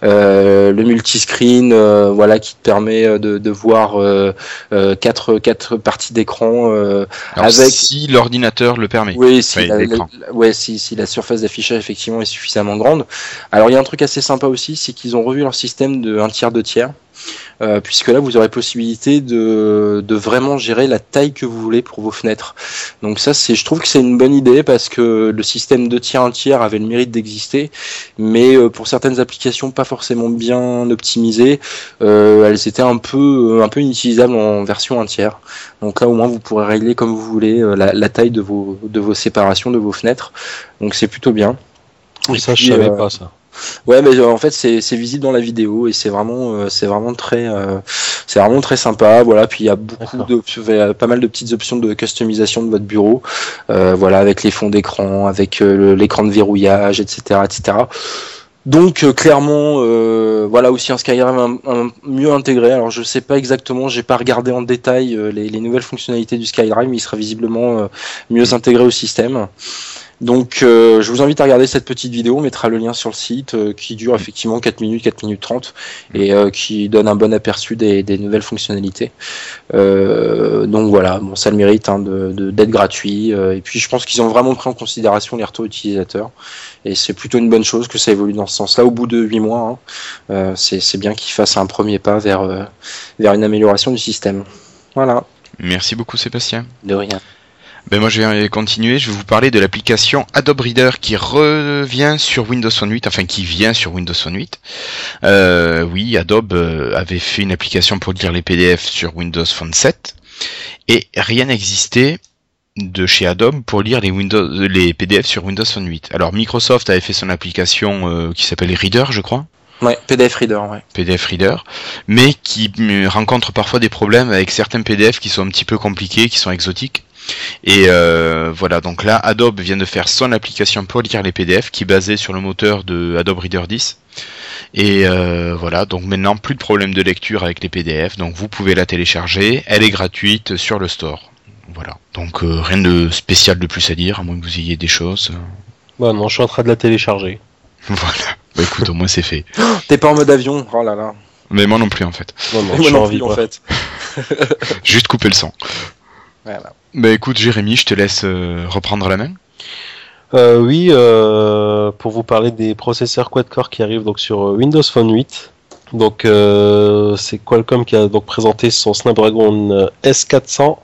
Euh, le multiscreen, euh, voilà, qui te permet euh, de, de voir euh, euh, quatre, quatre parties d'écran. euh, avec- si l'ordinateur le permet. oui, si la, l'écran. la- ouais, si, si la surface d'affichage effectivement est suffisamment grande. Alors il y a un truc assez sympa aussi, c'est qu'ils ont revu leur système de un tiers, deux tiers. Euh, puisque là vous aurez possibilité de, de vraiment gérer la taille que vous voulez pour vos fenêtres. Donc ça c'est je trouve que c'est une bonne idée parce que le système de tiers un tiers avait le mérite d'exister, mais euh, pour certaines applications pas forcément bien optimisées, euh, elles étaient un peu un peu inutilisables en version un tiers. Donc là au moins vous pourrez régler comme vous voulez la, la taille de vos de vos séparations de vos fenêtres. Donc c'est plutôt bien. Et ça, je savais euh, pas ça. Ouais, mais euh, en fait c'est visible dans la vidéo et c'est vraiment euh, c'est vraiment très euh, c'est vraiment très sympa. Voilà, puis il y a beaucoup de pas mal de petites options de customisation de votre bureau. Euh, voilà, avec les fonds d'écran, avec l'écran de verrouillage, etc., etc. Donc euh, clairement, euh, voilà aussi un Skyrim un, un mieux intégré. Alors je sais pas exactement, j'ai pas regardé en détail euh, les, les nouvelles fonctionnalités du Skyrim, mais il sera visiblement mieux intégré au système. Donc euh, je vous invite à regarder cette petite vidéo, on mettra le lien sur le site euh, qui dure effectivement 4 minutes, 4 minutes 30 et euh, qui donne un bon aperçu des, des nouvelles fonctionnalités. Euh, donc voilà, bon ça le mérite hein, de- de- d'être gratuit euh, et puis je pense qu'ils ont vraiment pris en considération les retours utilisateurs et c'est plutôt une bonne chose que ça évolue dans ce sens-là au bout de 8 mois. hein. Euh, c'est c'est bien qu'ils fassent un premier pas vers, euh, vers une amélioration du système. Voilà, Merci beaucoup Sébastien. de rien. Ben moi je vais continuer, je vais vous parler de l'application Adobe Reader qui revient sur Windows Phone 8, enfin qui vient sur Windows Phone 8. Euh, oui, Adobe euh, avait fait une application pour lire les PDF sur Windows Phone 7 et rien n'existait de chez Adobe pour lire les Windows les PDF sur Windows Phone 8. Alors Microsoft avait fait son application euh, qui s'appelle Reader, je crois. Ouais, PDF Reader, ouais. PDF Reader, mais qui euh, rencontre parfois des problèmes avec certains PDF qui sont un petit peu compliqués, qui sont exotiques. Et euh, voilà, donc là, Adobe vient de faire son application pour lire les PDF, qui est basée sur le moteur de Adobe Reader 10. Et euh, voilà, donc maintenant plus de problème de lecture avec les PDF, donc vous pouvez la télécharger, elle est gratuite sur le store. Voilà, donc euh, rien de spécial de plus à dire, à moins que vous ayez des choses. Bah non, je suis en train de la télécharger. Voilà, bah écoute, au moins c'est fait. T'es pas en mode avion, oh là là. Mais moi non plus en fait. Non, non, Moi non plus, en fait. Juste couper le son. Voilà. Bah écoute Jérémy, je te laisse euh, reprendre la main. Euh, oui, euh, pour vous parler des processeurs quad-core qui arrivent donc sur Windows Phone 8. Donc euh, c'est Qualcomm qui a donc présenté son Snapdragon euh, S400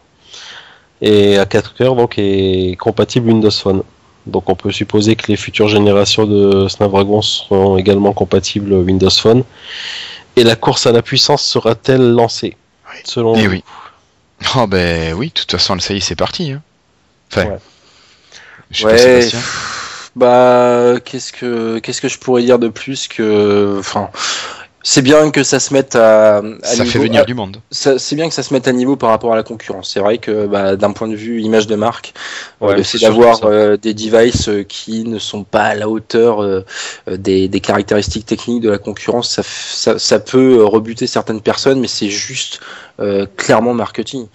et à 4 cœurs donc est compatible Windows Phone. Donc on peut supposer que les futures générations de Snapdragon seront également compatibles Windows Phone. Et la course à la puissance sera-t-elle lancée? Selon Eh vous oui. Oh ben oui, de toute façon, ça y est, c'est parti. Hein. Enfin, Ouais. je sais pas, Ouais, Sébastien. pff, bah qu'est-ce que qu'est-ce que je pourrais dire de plus que enfin c'est bien que ça se mette à, à ça niveau, fait venir du monde. c'est bien que ça se mette à niveau par rapport à la concurrence. C'est vrai que bah, d'un point de vue image de marque, Ouais, le c'est d'avoir euh, des devices euh, qui ne sont pas à la hauteur euh, euh, des, des caractéristiques techniques de la concurrence, ça, ça, ça peut euh, rebuter certaines personnes, mais c'est juste euh, clairement marketing.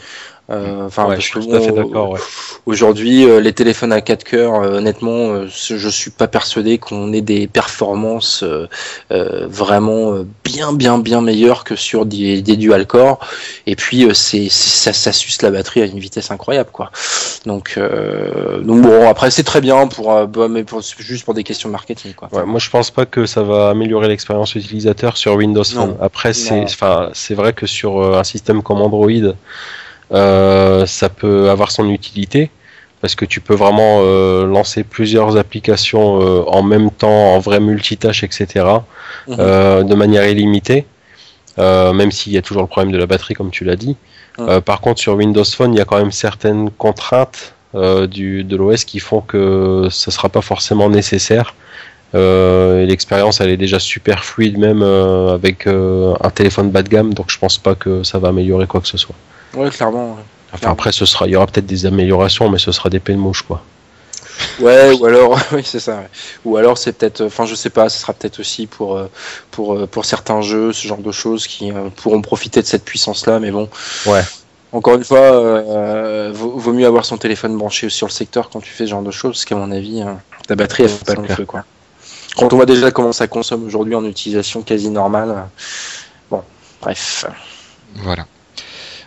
Euh, Enfin, Ouais, je suis tout à fait d'accord. Ouais. Aujourd'hui, euh, les téléphones à 4 cœurs, euh, honnêtement, euh, je suis pas persuadé qu'on ait des performances euh, euh, vraiment euh, bien, bien, bien meilleures que sur des, des dual core. Et puis, euh, c'est ça, ça suce la batterie à une vitesse incroyable, quoi. Donc, euh, donc bon, après, c'est très bien pour, bah, mais pour- juste pour des questions de marketing, quoi. Ouais, moi je pense pas que ça va améliorer l'expérience utilisateur sur Windows. Phone. Après c'est enfin c'est vrai que sur un système comme Android ça peut avoir son utilité parce que tu peux vraiment euh, lancer plusieurs applications euh, en même temps en vrai multitâche etc Mhm. euh, de manière illimitée euh, même s'il y a toujours le problème de la batterie comme tu l'as dit. Euh, par contre sur Windows Phone il y a quand même certaines contraintes euh, du, de l'OS qui font que ce sera pas forcément nécessaire. Euh, et l'expérience elle est déjà super fluide même euh, avec euh, un téléphone bas de gamme donc je pense pas que ça va améliorer quoi que ce soit. Ouais, clairement. ouais. Enfin après ce sera il y aura peut-être des améliorations mais ce sera des peines mouches quoi. Ouais, ou alors, oui, c'est ça. ouais. Ou alors, c'est peut-être, enfin, je sais pas, ce sera peut-être aussi pour, euh, pour, euh, pour certains jeux, ce genre de choses qui euh, pourront profiter de cette puissance-là, mais bon. Ouais. Encore une fois, euh, vaut, vaut mieux avoir son téléphone branché sur le secteur quand tu fais ce genre de choses, parce qu'à mon avis, euh, ta batterie, elle fait pas long feu, quoi. Quand on voit déjà comment ça consomme aujourd'hui en utilisation quasi normale, bon, bref. Voilà.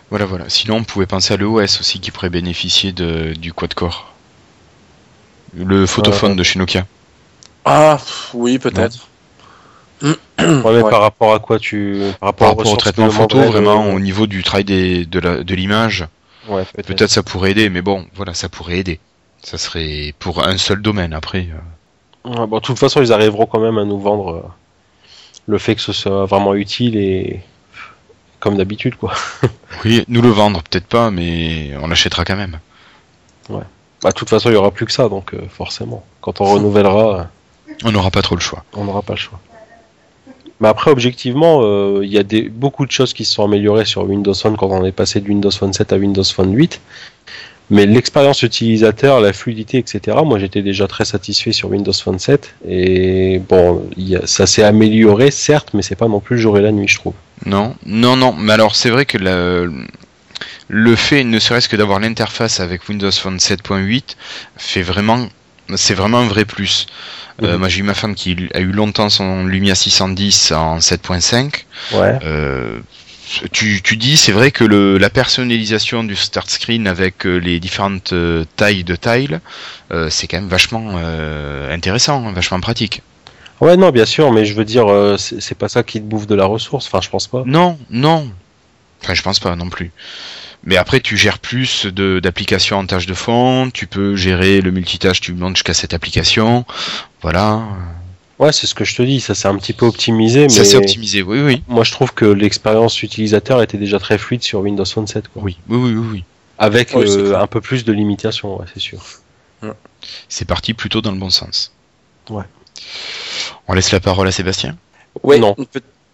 Voilà, voilà. Sinon, on pouvait penser à l'OS aussi qui pourrait bénéficier de, du quad-core. Le photophone Euh, de chez Nokia. Ah, oui, peut-être. Ouais, mais Ouais. par rapport à quoi tu par rapport au traitement photo, vraiment, au niveau du travail des, de la- de l'image, Ouais, peut-être. peut-être ça pourrait aider, mais bon, voilà, ça pourrait aider. Ça serait pour un seul domaine après. euh. Ouais, bon, de toute façon, ils arriveront quand même à nous vendre euh, le fait que ce soit vraiment utile et comme d'habitude, quoi. Oui, nous le vendre, peut-être pas, mais on l'achètera quand même. Bah, de toute façon, il y aura plus que ça, donc euh, forcément, quand on renouvellera, euh, On n'aura pas trop le choix. on n'aura pas le choix. Mais après, objectivement, euh, il y a des, beaucoup de choses qui se sont améliorées sur Windows Phone quand on est passé de Windows Phone 7 à Windows Phone 8. Mais l'expérience utilisateur, la fluidité, etc. Moi, j'étais déjà très satisfait sur Windows Phone 7. Et bon, ça s'est amélioré, certes, mais c'est pas non plus le jour et la nuit, je trouve. Non, non, non. Mais alors, c'est vrai que le fait, ne serait-ce que d'avoir l'interface avec Windows Phone 7.8, fait vraiment, c'est vraiment un vrai plus. Euh, mhm. moi, j'ai eu ma femme qui a eu longtemps son Lumia 610 en 7.5. Ouais. Euh, tu, tu dis, c'est vrai que le, la personnalisation du start screen avec euh, les différentes euh, tailles de tiles, euh, c'est quand même vachement intéressant, vachement pratique. Ouais, non, bien sûr, mais je veux dire, c'est pas ça qui te bouffe de la ressource, enfin, je pense pas. Non, non. Enfin, je pense pas non plus. Mais après, tu gères plus d'applications en tâche de fond, tu peux gérer le multitâche, tu montes jusqu'à cette application. Voilà. Ouais, c'est ce que je te dis, ça s'est un petit peu optimisé. Mais ça s'est optimisé, oui, oui. Moi, je trouve que l'expérience utilisateur était déjà très fluide sur Windows Phone 7. Quoi. Oui, oui, oui, oui. Avec euh, un peu plus de limitations, ouais, c'est sûr. C'est parti plutôt dans le bon sens. Ouais. On laisse la parole à Sébastien? Ouais, non.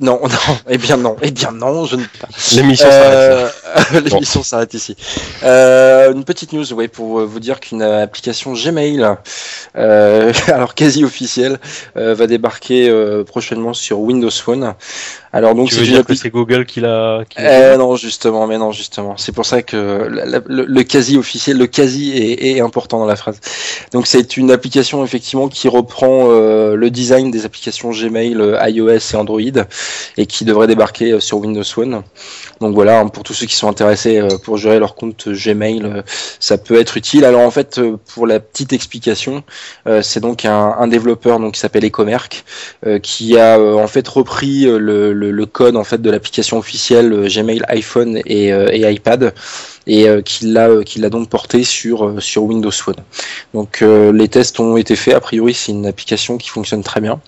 Non, non, eh bien non, eh bien non, je ne pas. L'émission euh, s'arrête. L'émission s'arrête ici. Euh, une petite news, ouais, pour vous dire qu'une application Gmail, euh, alors quasi officielle, euh, va débarquer euh, prochainement sur Windows Phone. Alors donc c'est dire que c'est Google qui l'a. Eh non justement, mais non justement. C'est pour ça que le, quasi officiel, le quasi est, est, important dans la phrase. Donc c'est une application effectivement qui reprend euh, le design des applications Gmail, euh, iOS et Android, et qui devrait débarquer euh, sur Windows Phone. Donc voilà, hein, pour tous ceux qui sont intéressés pour gérer leur compte Gmail, ça peut être utile. Alors en fait, pour la petite explication, c'est donc un, développeur donc qui s'appelle Ecomerc, qui a en fait repris le code en fait de l'application officielle euh, Gmail iPhone et, euh, iPad et euh, qui l'a l'a donc porté sur sur Windows Phone. Donc les tests ont été faits. A priori, c'est une application qui fonctionne très bien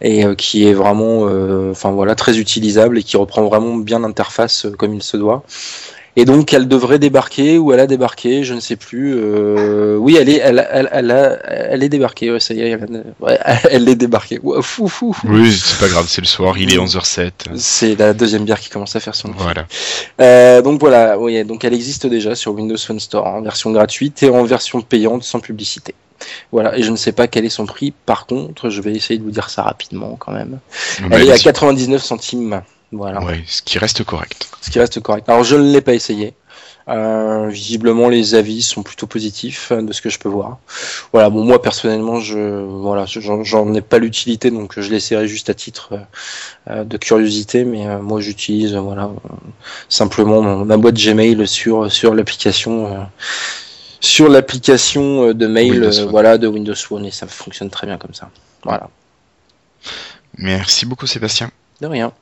et qui est vraiment, enfin voilà, très utilisable et qui reprend vraiment bien l'interface comme il se doit. Et donc elle devrait débarquer ou elle a débarqué, je ne sais plus. Euh, oui, elle est, elle, elle, elle, a, elle est débarquée. Ouais, ça y est, ouais, elle est débarquée. fou, fou, Oui, c'est pas grave, c'est le soir, il est 11h07. C'est la deuxième bière qui commence à faire son. Voilà. Euh, donc voilà, oui, donc elle existe déjà sur Windows Phone Store en version gratuite et en version payante sans publicité. Voilà, et je ne sais pas quel est son prix. Par contre, je vais essayer de vous dire ça rapidement quand même. Elle est à 99 centimes. Voilà. ce qui reste correct. Ce qui reste correct. Alors je ne l'ai pas essayé. Euh, visiblement, les avis sont plutôt positifs euh, de ce que je peux voir. Voilà, bon, moi personnellement, je voilà, j'en ai pas l'utilité, donc je l'essaierai juste à titre euh, de curiosité. Mais moi, j'utilise voilà simplement ma boîte Gmail sur sur l'application sur l'application de mail voilà de Windows Phone et ça fonctionne très bien comme ça. Voilà. Merci beaucoup, Sébastien. De rien.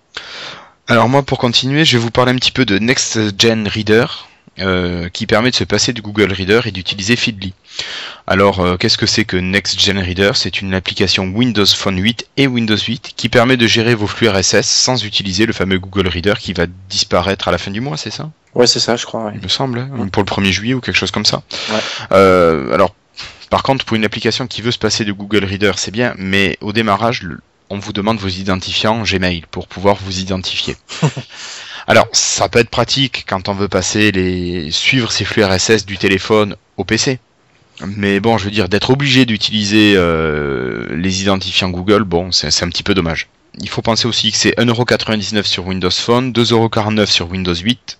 Alors moi, pour continuer, je vais vous parler un petit peu de Next Gen Reader, euh, qui permet de se passer du Google Reader et d'utiliser Feedly. Alors, euh, qu'est-ce que c'est que Next Gen Reader? C'est une application Windows Phone 8 et Windows 8 qui permet de gérer vos flux RSS sans utiliser le fameux Google Reader qui va disparaître à la fin du mois, c'est ça? Ouais, c'est ça, je crois. Il me semble, hein, pour le 1er juillet ou quelque chose comme ça. Euh, alors, par contre, pour une application qui veut se passer de Google Reader, c'est bien, mais au démarrage, on vous demande vos identifiants Gmail pour pouvoir vous identifier. Alors, ça peut être pratique quand on veut passer les suivre ses flux RSS du téléphone au PC. Mais bon, je veux dire, d'être obligé d'utiliser euh, les identifiants Google, bon, c'est un petit peu dommage il faut penser aussi que c'est 1,99€ sur Windows Phone, 2,49€ sur Windows 8.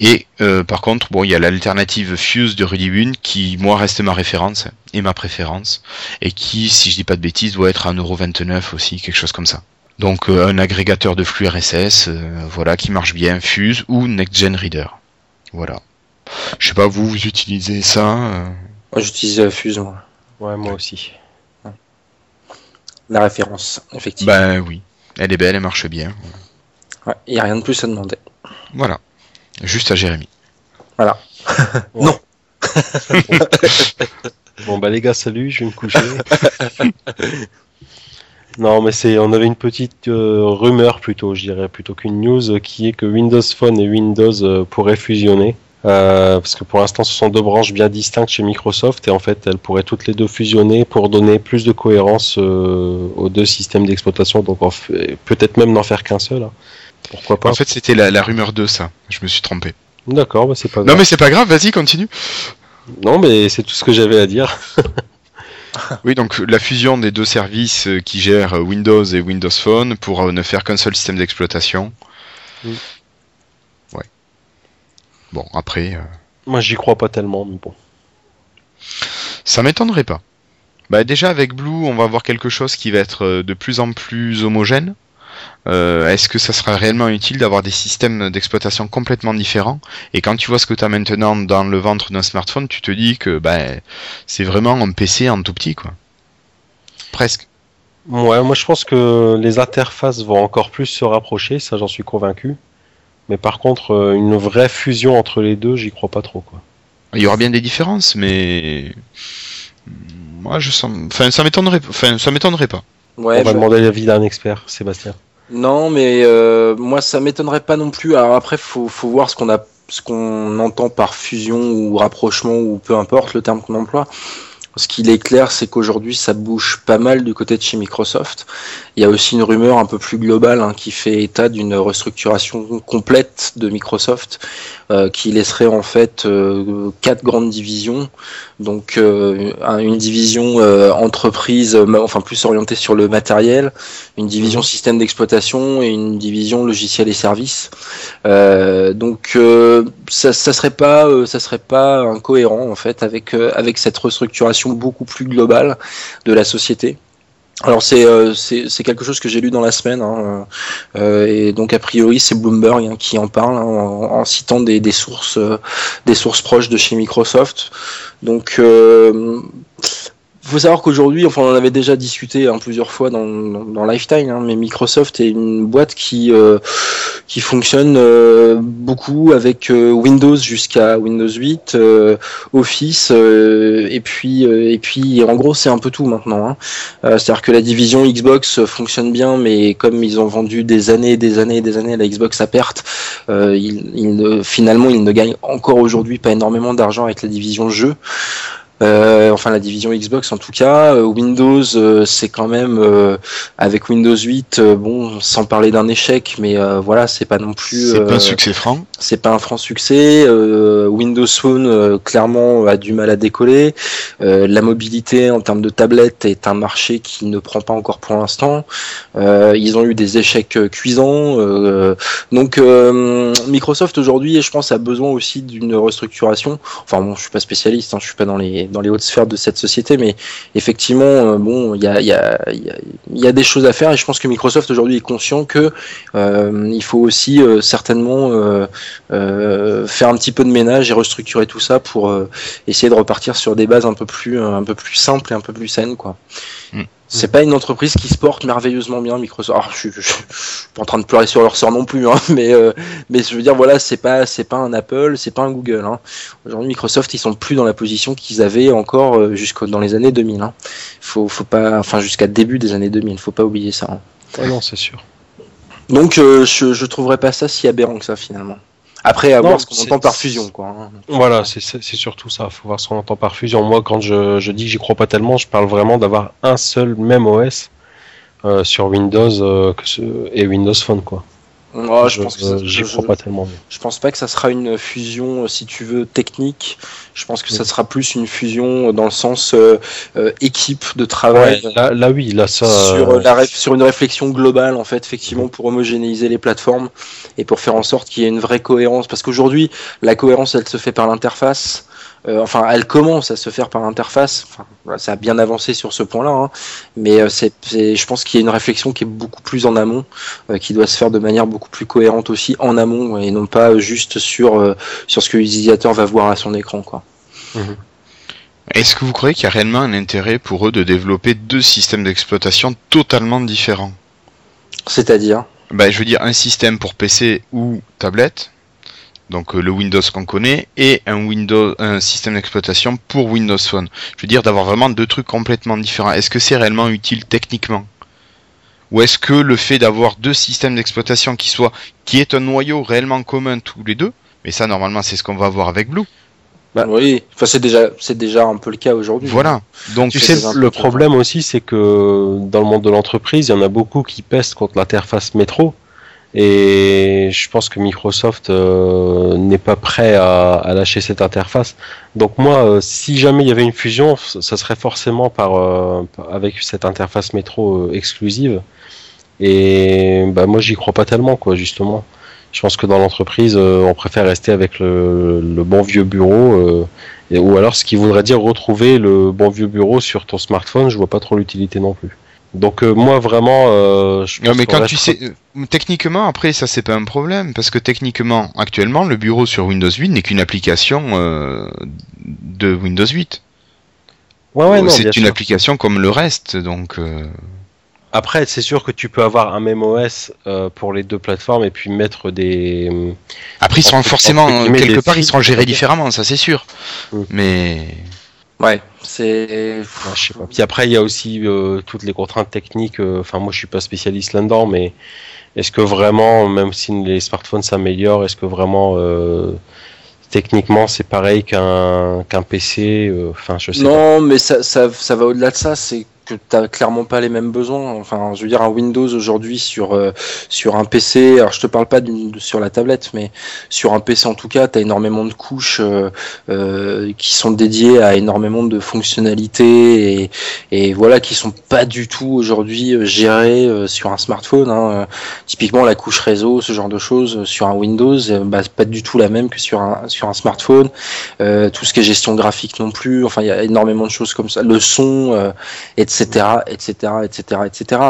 Et euh, par contre, bon, il y a l'alternative Fuse de Rudy Win qui, moi, reste ma référence et ma préférence. Et qui, si je dis pas de bêtises, doit être à 1,29€ aussi, quelque chose comme ça. Donc euh, un agrégateur de flux RSS, euh, voilà, qui marche bien, Fuse ou NextGen Reader. Voilà. Je sais pas, vous, vous utilisez ça Moi, j'utilise Fuse, moi. Ouais, moi aussi la référence, effectivement. Ben oui, elle est belle, elle marche bien. Ouais, il n'y a rien de plus à demander. Voilà, juste à Jérémy. Voilà. non. bon bah les gars, salut, je vais me coucher. non mais c'est, on avait une petite euh, rumeur plutôt, je dirais, plutôt qu'une news, qui est que Windows Phone et Windows euh, pourraient fusionner. Euh, parce que pour l'instant, ce sont deux branches bien distinctes chez Microsoft et en fait, elles pourraient toutes les deux fusionner pour donner plus de cohérence euh, aux deux systèmes d'exploitation. Donc, peut-être même n'en faire qu'un seul. Hein. Pourquoi pas En fait, c'était la, rumeur de ça. Je me suis trompé. D'accord, bah c'est pas grave. Non, mais c'est pas grave. Vas-y, continue. Non, mais c'est tout ce que j'avais à dire. Oui, donc la fusion des deux services qui gèrent Windows et Windows Phone pour euh, ne faire qu'un seul système d'exploitation. Mm. Bon, après, euh, Moi, j'y crois pas tellement, mais bon. ça m'étonnerait pas. Bah déjà avec Blue, on va avoir quelque chose qui va être euh, de plus en plus homogène. Euh, Est-ce que ça sera réellement utile d'avoir des systèmes d'exploitation complètement différents? Et quand tu vois ce que tu as maintenant dans le ventre d'un smartphone, tu te dis que bah, c'est vraiment un PC en tout petit, quoi. Presque. Ouais, moi je pense que les interfaces vont encore plus se rapprocher, ça j'en suis convaincu. Mais par contre, euh, une vraie fusion entre les deux, j'y crois pas trop, quoi. Il y aura bien des différences, mais moi je sens, enfin ça m'étonnerait, enfin ça m'étonnerait pas. Ouais, On va je- demander l'avis d'un expert, Sébastien. Non, mais euh, moi ça m'étonnerait pas non plus. Alors après, faut, faut voir ce qu'on a, ce qu'on entend par fusion ou rapprochement ou peu importe le terme qu'on emploie. Ce qu'il est clair, c'est qu'aujourd'hui ça bouge pas mal du côté de chez Microsoft. Il y a aussi une rumeur un peu plus globale hein, qui fait état d'une restructuration complète de Microsoft, euh, qui laisserait en fait euh, quatre grandes divisions. Donc euh, un- une division euh, entreprise, enfin plus orientée sur le matériel, une division système d'exploitation et une division logiciel et services. Euh, donc euh, ça, ça serait pas euh, ça serait pas incohérent en fait avec euh, avec cette restructuration beaucoup plus globale de la société. Alors c'est euh, c'est quelque chose que j'ai lu dans la semaine hein, euh, et donc a priori c'est Bloomberg hein, qui en parle hein, en, citant des, des sources euh, des sources proches de chez Microsoft. Donc euh, faut savoir qu'aujourd'hui, enfin, on en avait déjà discuté hein, plusieurs fois dans, dans, Lifetime, hein, mais Microsoft est une boîte qui euh, qui fonctionne euh, beaucoup avec euh, Windows jusqu'à Windows 8, euh, Office, euh, et puis et puis en gros c'est un peu tout maintenant. Hein. C'est-à-dire que la division Xbox fonctionne bien, mais comme ils ont vendu des années des années des années à la Xbox à perte, ils, ils finalement ils ne gagnent encore aujourd'hui pas énormément d'argent avec la division jeux. Euh, enfin la division Xbox en tout cas. Euh, Windows, euh, c'est quand même euh, avec Windows 8, euh, bon, sans parler d'un échec, mais euh, voilà, c'est pas non plus. C'est pas un succès franc. c'est pas un franc succès. Euh, Windows Phone euh, clairement a du mal à décoller. Euh, la mobilité en termes de tablettes est un marché qui ne prend pas encore pour l'instant. Euh, ils ont eu des échecs cuisants. euh, donc euh, Microsoft aujourd'hui, je pense, a besoin aussi d'une restructuration. Enfin bon, je suis pas spécialiste, hein, je suis pas dans les dans les hautes sphères de cette société, mais effectivement, euh, bon, il y a, y, a, y, a, des choses à faire et je pense que Microsoft aujourd'hui est conscient que euh, il faut aussi euh, certainement faire un petit peu de ménage et restructurer tout ça pour essayer de repartir sur des bases un peu plus un peu plus simples et un peu plus saines quoi. Mm. C'est pas une entreprise qui se porte merveilleusement bien Microsoft. Alors, je, suis- je, je suis pas en train de pleurer sur leur sort non plus, hein, mais euh, mais je veux dire voilà, c'est pas c'est pas un Apple, c'est pas un Google. Hein. Aujourd'hui, Microsoft ils sont plus dans la position qu'ils avaient encore euh, jusqu'au dans les années 2000. Hein. Faut faut pas enfin jusqu'à début des années 2000, faut pas oublier ça. hein. Ah non, c'est sûr. Donc euh, je je trouverais pas ça si aberrant que ça finalement. Après à Non, voir ce qu'on entend par fusion quoi. hein. Voilà, c'est surtout ça. Faut voir ce qu'on entend par fusion. Moi, quand je, je dis que j'y crois pas tellement, je parle vraiment d'avoir un seul même OS euh, sur Windows euh, que ce- et Windows Phone, quoi. Oh, je, pense que ça- j'y je- crois pas tellement. Je pense pas que ça sera une fusion, euh, si tu veux, technique. Je pense que ça sera plus une fusion euh, dans le sens euh, euh, équipe de travail. Ouais, là, là, oui, là, ça. Sur, euh, la sur une réflexion globale, en fait, effectivement, pour homogénéiser les plateformes et pour faire en sorte qu'il y ait une vraie cohérence. Parce qu'aujourd'hui, la cohérence, elle se fait par l'interface. Euh, enfin, elle commence à se faire par. Enfin, voilà, ça a bien avancé sur ce point-là, hein. mais euh, c'est, je pense qu'il y a une réflexion qui est beaucoup plus en amont, euh, qui doit se faire de manière beaucoup plus cohérente aussi en amont et non pas juste sur sur ce que l'utilisateur va voir à son écran, quoi. Est-ce que vous croyez qu'il y a réellement un intérêt pour eux de développer deux systèmes d'exploitation totalement différents? C'est-à-dire? bah, Je veux dire un système pour PC ou tablette, donc euh, le Windows qu'on connaît, et un Windows, un système d'exploitation pour Windows Phone. Je veux dire d'avoir vraiment deux trucs complètement différents. Est-ce que c'est réellement utile techniquement? Ou est-ce que le fait d'avoir deux systèmes d'exploitation qui soient, qui est un noyau réellement commun tous les deux, mais ça normalement c'est ce qu'on va avoir avec Blue. Bah, oui, enfin c'est déjà c'est déjà un peu le cas aujourd'hui. Voilà. Donc Tu sais, le problème aussi, c'est que dans le monde de l'entreprise, il y en a beaucoup qui pestent contre l'interface métro Et je pense que Microsoft euh, n'est pas prêt à, lâcher cette interface. Donc moi, euh, si jamais il y avait une fusion, ça serait forcément par euh, avec cette interface métro exclusive. Et bah moi, j'y crois pas tellement, quoi, justement. Je pense que dans l'entreprise, on préfère rester avec le, bon vieux bureau, ou alors ce qui voudrait dire retrouver le bon vieux bureau sur ton smartphone. Je vois pas trop l'utilité non plus. Donc euh, moi vraiment, euh, je mais quand tu sais, euh, techniquement après ça c'est pas un problème parce que techniquement actuellement le bureau sur Windows 8 n'est qu'une application de Windows 8. Ouais, ouais, c'est une application comme le reste donc. Après c'est sûr que tu peux avoir un même OS pour les deux plateformes et puis mettre des. Après ils seront forcément quelque part ils seront gérés différemment ça c'est sûr. Mm. Mais Ouais, c'est. je sais pas. Puis après, il y a aussi euh, toutes les contraintes techniques. Euh, enfin, moi, je suis pas spécialiste là-dedans, mais est-ce que vraiment, même si les smartphones s'améliorent, est-ce que vraiment euh, techniquement c'est pareil qu'un qu'un PC Enfin, je sais non, mais ça, ça, ça va au-delà de ça. C'est que t'as clairement pas les mêmes besoins. Enfin, je veux dire, un Windows aujourd'hui sur euh, sur un PC. Alors, je te parle pas sur la tablette, mais sur un PC en tout cas, t'as énormément de couches euh, euh, qui sont dédiées à énormément de fonctionnalités et, et voilà qui sont pas du tout aujourd'hui gérées sur un smartphone. Hein. Typiquement, la couche réseau, ce genre de choses sur un Windows, bah, pas du tout la même que sur un sur un smartphone. tout ce qui est gestion graphique non plus. Enfin, il y a énormément de choses comme ça. Le son, etc etc., etc., etc., etc.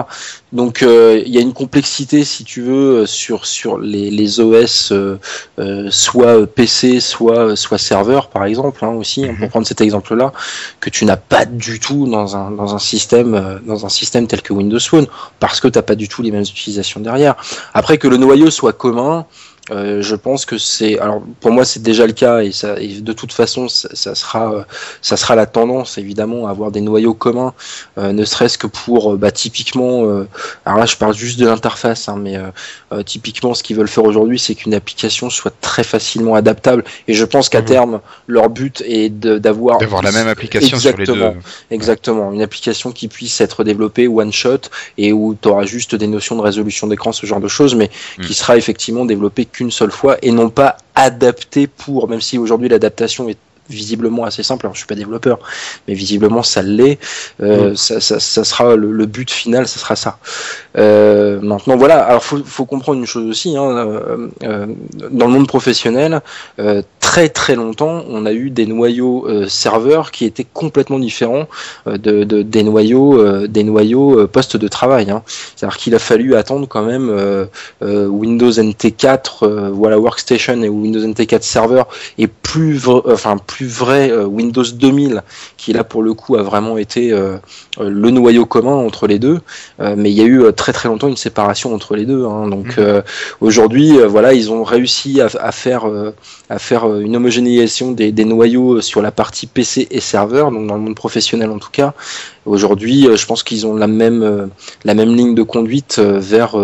Donc euh, il y a une complexité, si tu veux, sur sur les, les OS, euh, euh, soit PC, soit soit serveur, par exemple, hein, aussi, hein, pour mhm. prendre cet exemple-là, que tu n'as pas du tout dans un dans un système dans un système tel que Windows Phone, parce que tu n'as pas du tout les mêmes utilisations derrière. Après que le noyau soit commun. Euh, je pense que c'est, alors pour moi c'est déjà le cas et, ça, de toute façon ça, sera, euh, ça sera la tendance évidemment à avoir des noyaux communs, euh, ne serait-ce que pour, bah, typiquement, alors là je parle juste de l'interface, hein, mais typiquement ce qu'ils veulent faire aujourd'hui c'est qu'une application soit très facilement adaptable et je pense qu'à mhm. terme leur but est d'avoir d'avoir la même application exactement, sur les deux. Exactement, une application qui puisse être développée one shot et où tu auras juste des notions de résolution d'écran, ce genre de choses, mais qui mhm. sera effectivement développée qu'une seule fois et non pas adapté pour, même si aujourd'hui l'adaptation est visiblement assez simple. Alors, je suis pas développeur, mais visiblement ça l'est. Euh, mm. ça, ça, ça, sera le, but final, ça sera ça. Euh, maintenant, voilà. Alors, faut, faut comprendre une chose aussi. Hein, euh, euh dans le monde professionnel, euh, très très longtemps, on a eu des noyaux euh, serveurs qui étaient complètement différents de, de, des noyaux des noyaux postes de travail. Hein. C'est-à-dire qu'il a fallu attendre quand même Windows NT4, voilà Workstation et Windows NT4 Server et plus, enfin plus plus vrai euh, Windows 2000, qui là pour le coup a vraiment été euh, euh, le noyau commun entre les deux. mais il y a eu très très longtemps une séparation entre les deux. Hein. donc mhm. aujourd'hui, voilà, ils ont réussi à, faire à faire une homogénéisation des, noyaux sur la partie PC et serveur, donc dans le monde professionnel en tout cas. Aujourd'hui, je pense qu'ils ont la même la même ligne de conduite vers,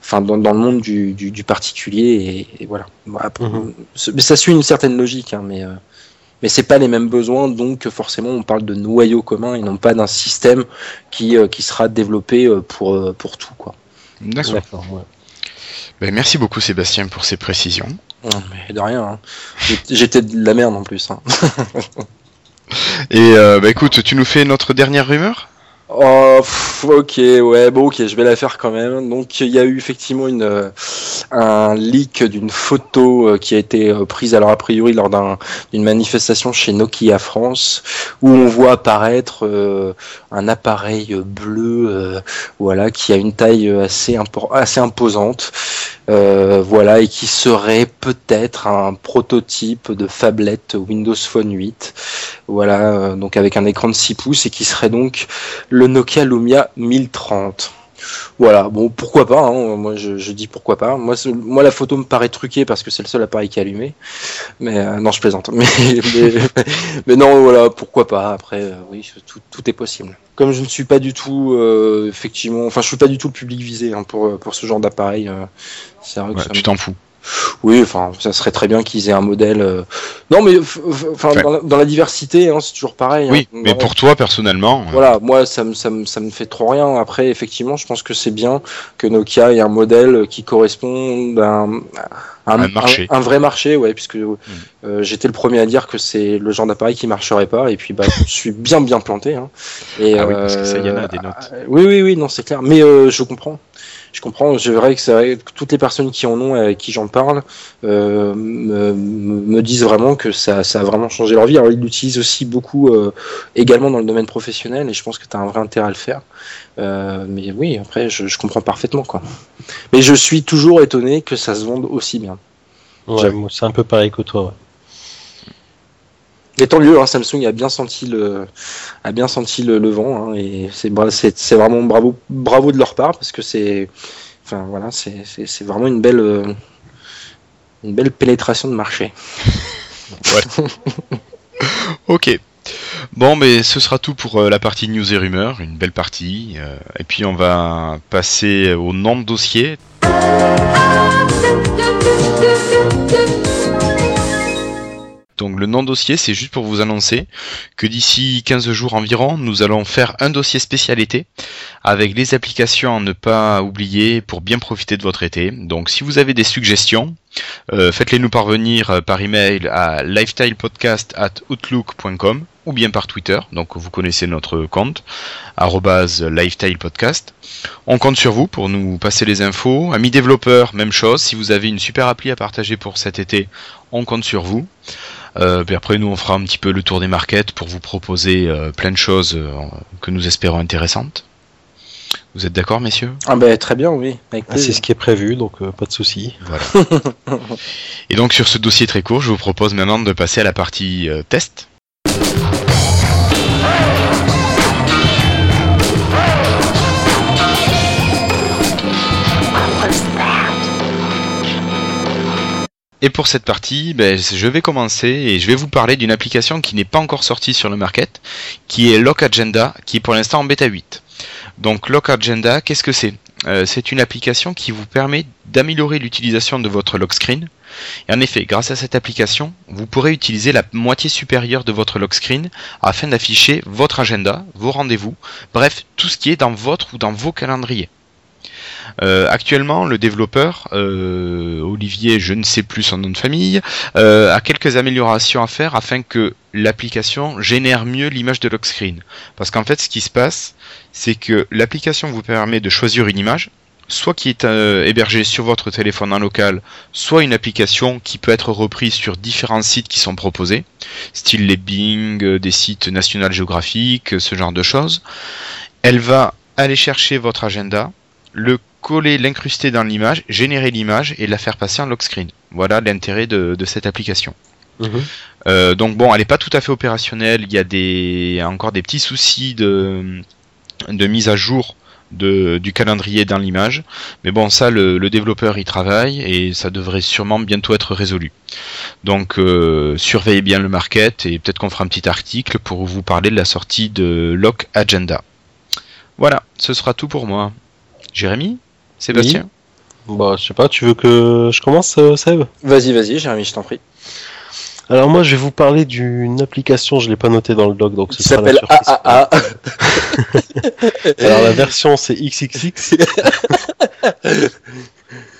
enfin dans, le monde du, du, particulier et, voilà. Mhm. Mais ça suit une certaine logique, hein, mais mais c'est pas les mêmes besoins, donc forcément on parle de noyau commun et non pas d'un système qui, euh, qui sera développé euh, pour, euh, pour tout. Quoi. D'accord. Ben, merci beaucoup Sébastien pour ces précisions. mais de rien. Hein. J'étais de la merde en plus. Hein. et bah, écoute, tu nous fais notre dernière rumeur? Oh, ok, ouais, bon, ok, je vais la faire quand même. Donc, il y a eu effectivement une, euh, un leak d'une photo euh, qui a été euh, prise, alors a priori, lors d'une manifestation chez Nokia France, où on voit apparaître un appareil bleu, voilà, qui a une taille assez, assez imposante. Euh, voilà, et qui serait peut-être un prototype de phablette Windows Phone 8, voilà, donc avec un écran de 6 pouces et qui serait donc Nokia Lumia 1030. Voilà, bon, pourquoi pas, hein, moi je, dis pourquoi pas. Moi, moi, la photo me paraît truquée parce que c'est le seul appareil qui est allumé. Mais euh, non, je plaisante. Mais, mais, non, voilà, pourquoi pas. Après, euh, oui, tout, tout, est possible. Comme je ne suis pas du tout, euh, effectivement, enfin, je suis pas du tout le public visé hein, pour, pour ce genre d'appareil. tu t'en fous. Oui, enfin, ça serait très bien qu'ils aient un modèle. euh, Non, mais enfin, Ouais. dans, la, dans la diversité, hein, c'est toujours pareil. Oui, hein. mais pour toi personnellement, euh, Voilà, moi, ça me, ça, me, ça me fait trop rien. Après, effectivement, je pense que c'est bien que Nokia ait un modèle qui corresponde à un, à Un marché. un- un vrai marché, ouais, puisque euh, j'étais le premier à dire que c'est le genre d'appareil qui marcherait pas, et puis bah, je suis bien, bien planté. Hein. Et, Ah oui, parce que ça, y en a des notes. euh, Oui, oui, oui, non, c'est clair. Mais je comprends. Je comprends. Que c'est vrai que toutes les personnes qui en ont et avec qui j'en parle euh, me, disent vraiment que ça, ça a vraiment changé leur vie. Alors ils l'utilisent aussi beaucoup euh, également dans le domaine professionnel et je pense que tu as un vrai intérêt à le faire. Euh, mais oui, après je, je comprends parfaitement quoi. Mais je suis toujours étonné que ça se vende aussi bien. Ouais, c'est un peu pareil que toi. ouais. Et tant mieux, hein, Samsung a bien senti le, a bien senti le, le vent hein, et c'est bra- c'est c'est vraiment bravo, bravo de leur part parce que c'est, enfin voilà, c'est c'est- c'est vraiment une belle, euh, une belle pénétration de marché. Ok. Bon, mais ce sera tout pour euh, la partie news et rumeurs, une belle partie. euh, et puis on va passer au nom de dossier. Donc le nom dossier, c'est juste pour vous annoncer que d'ici 15 jours environ, nous allons faire un dossier spécialité avec les applications à ne pas oublier pour bien profiter de votre été. Donc si vous avez des suggestions, euh, faites-les nous parvenir euh, par email à lifestylepodcast@outlook.com ou bien par Twitter. Donc vous connaissez notre compte @lifestylepodcast. On compte sur vous pour nous passer les infos. Amis développeurs, même chose. Si vous avez une super appli à partager pour cet été, on compte sur vous. Euh, puis après, nous, on fera un petit peu le tour des markets pour vous proposer euh, plein de choses euh, que nous espérons intéressantes. Vous êtes d'accord, messieurs? Ah ben très bien, oui. Ah, c'est ce qui est prévu, donc euh, pas de souci. Voilà. Et donc, sur ce dossier très court, je vous propose maintenant de passer à la partie euh, test. Et pour cette partie, ben, je vais commencer et je vais vous parler d'une application qui n'est pas encore sortie sur le market, qui est Lock Agenda, qui est pour l'instant en bêta 8. Donc Lock Agenda, qu'est-ce que c'est? Euh, C'est une application qui vous permet d'améliorer l'utilisation de votre lock screen. Et en effet, grâce à cette application, vous pourrez utiliser la moitié supérieure de votre lock screen afin d'afficher votre agenda, vos rendez-vous, bref, tout ce qui est dans votre ou dans vos calendriers. Euh, actuellement, le développeur, euh, Olivier, je ne sais plus son nom de famille, euh, a quelques améliorations à faire afin que l'application génère mieux l'image de lock screen. Parce qu'en fait, ce qui se passe, c'est que l'application vous permet de choisir une image, soit qui est hébergée sur votre téléphone en local, soit une application qui peut être reprise sur différents sites qui sont proposés, style les Bing, des sites National Geographic, ce genre de choses. Elle va aller chercher votre agenda, le coller, l'incruster dans l'image, générer l'image et la faire passer en lock screen. Voilà l'intérêt de, de cette application. Euh, donc bon, elle n'est pas tout à fait opérationnelle. Il y a des encore des petits soucis de, de mise à jour de, du calendrier dans l'image. Mais bon, ça, le, le développeur y travaille et ça devrait sûrement bientôt être résolu. Donc euh, surveillez bien le market et peut-être qu'on fera un petit article pour vous parler de la sortie de Lock Agenda. Voilà, ce sera tout pour moi. Jérémy? Sébastien Bah, je sais pas, tu veux que je commence, euh, Seb? Vas-y, vas-y, Jérémy, je t'en prie. Alors moi, je vais vous parler d'une application, je l'ai pas noté dans le doc, donc ce sera la s'appelle surprise. AAA. Alors la version c'est XXX.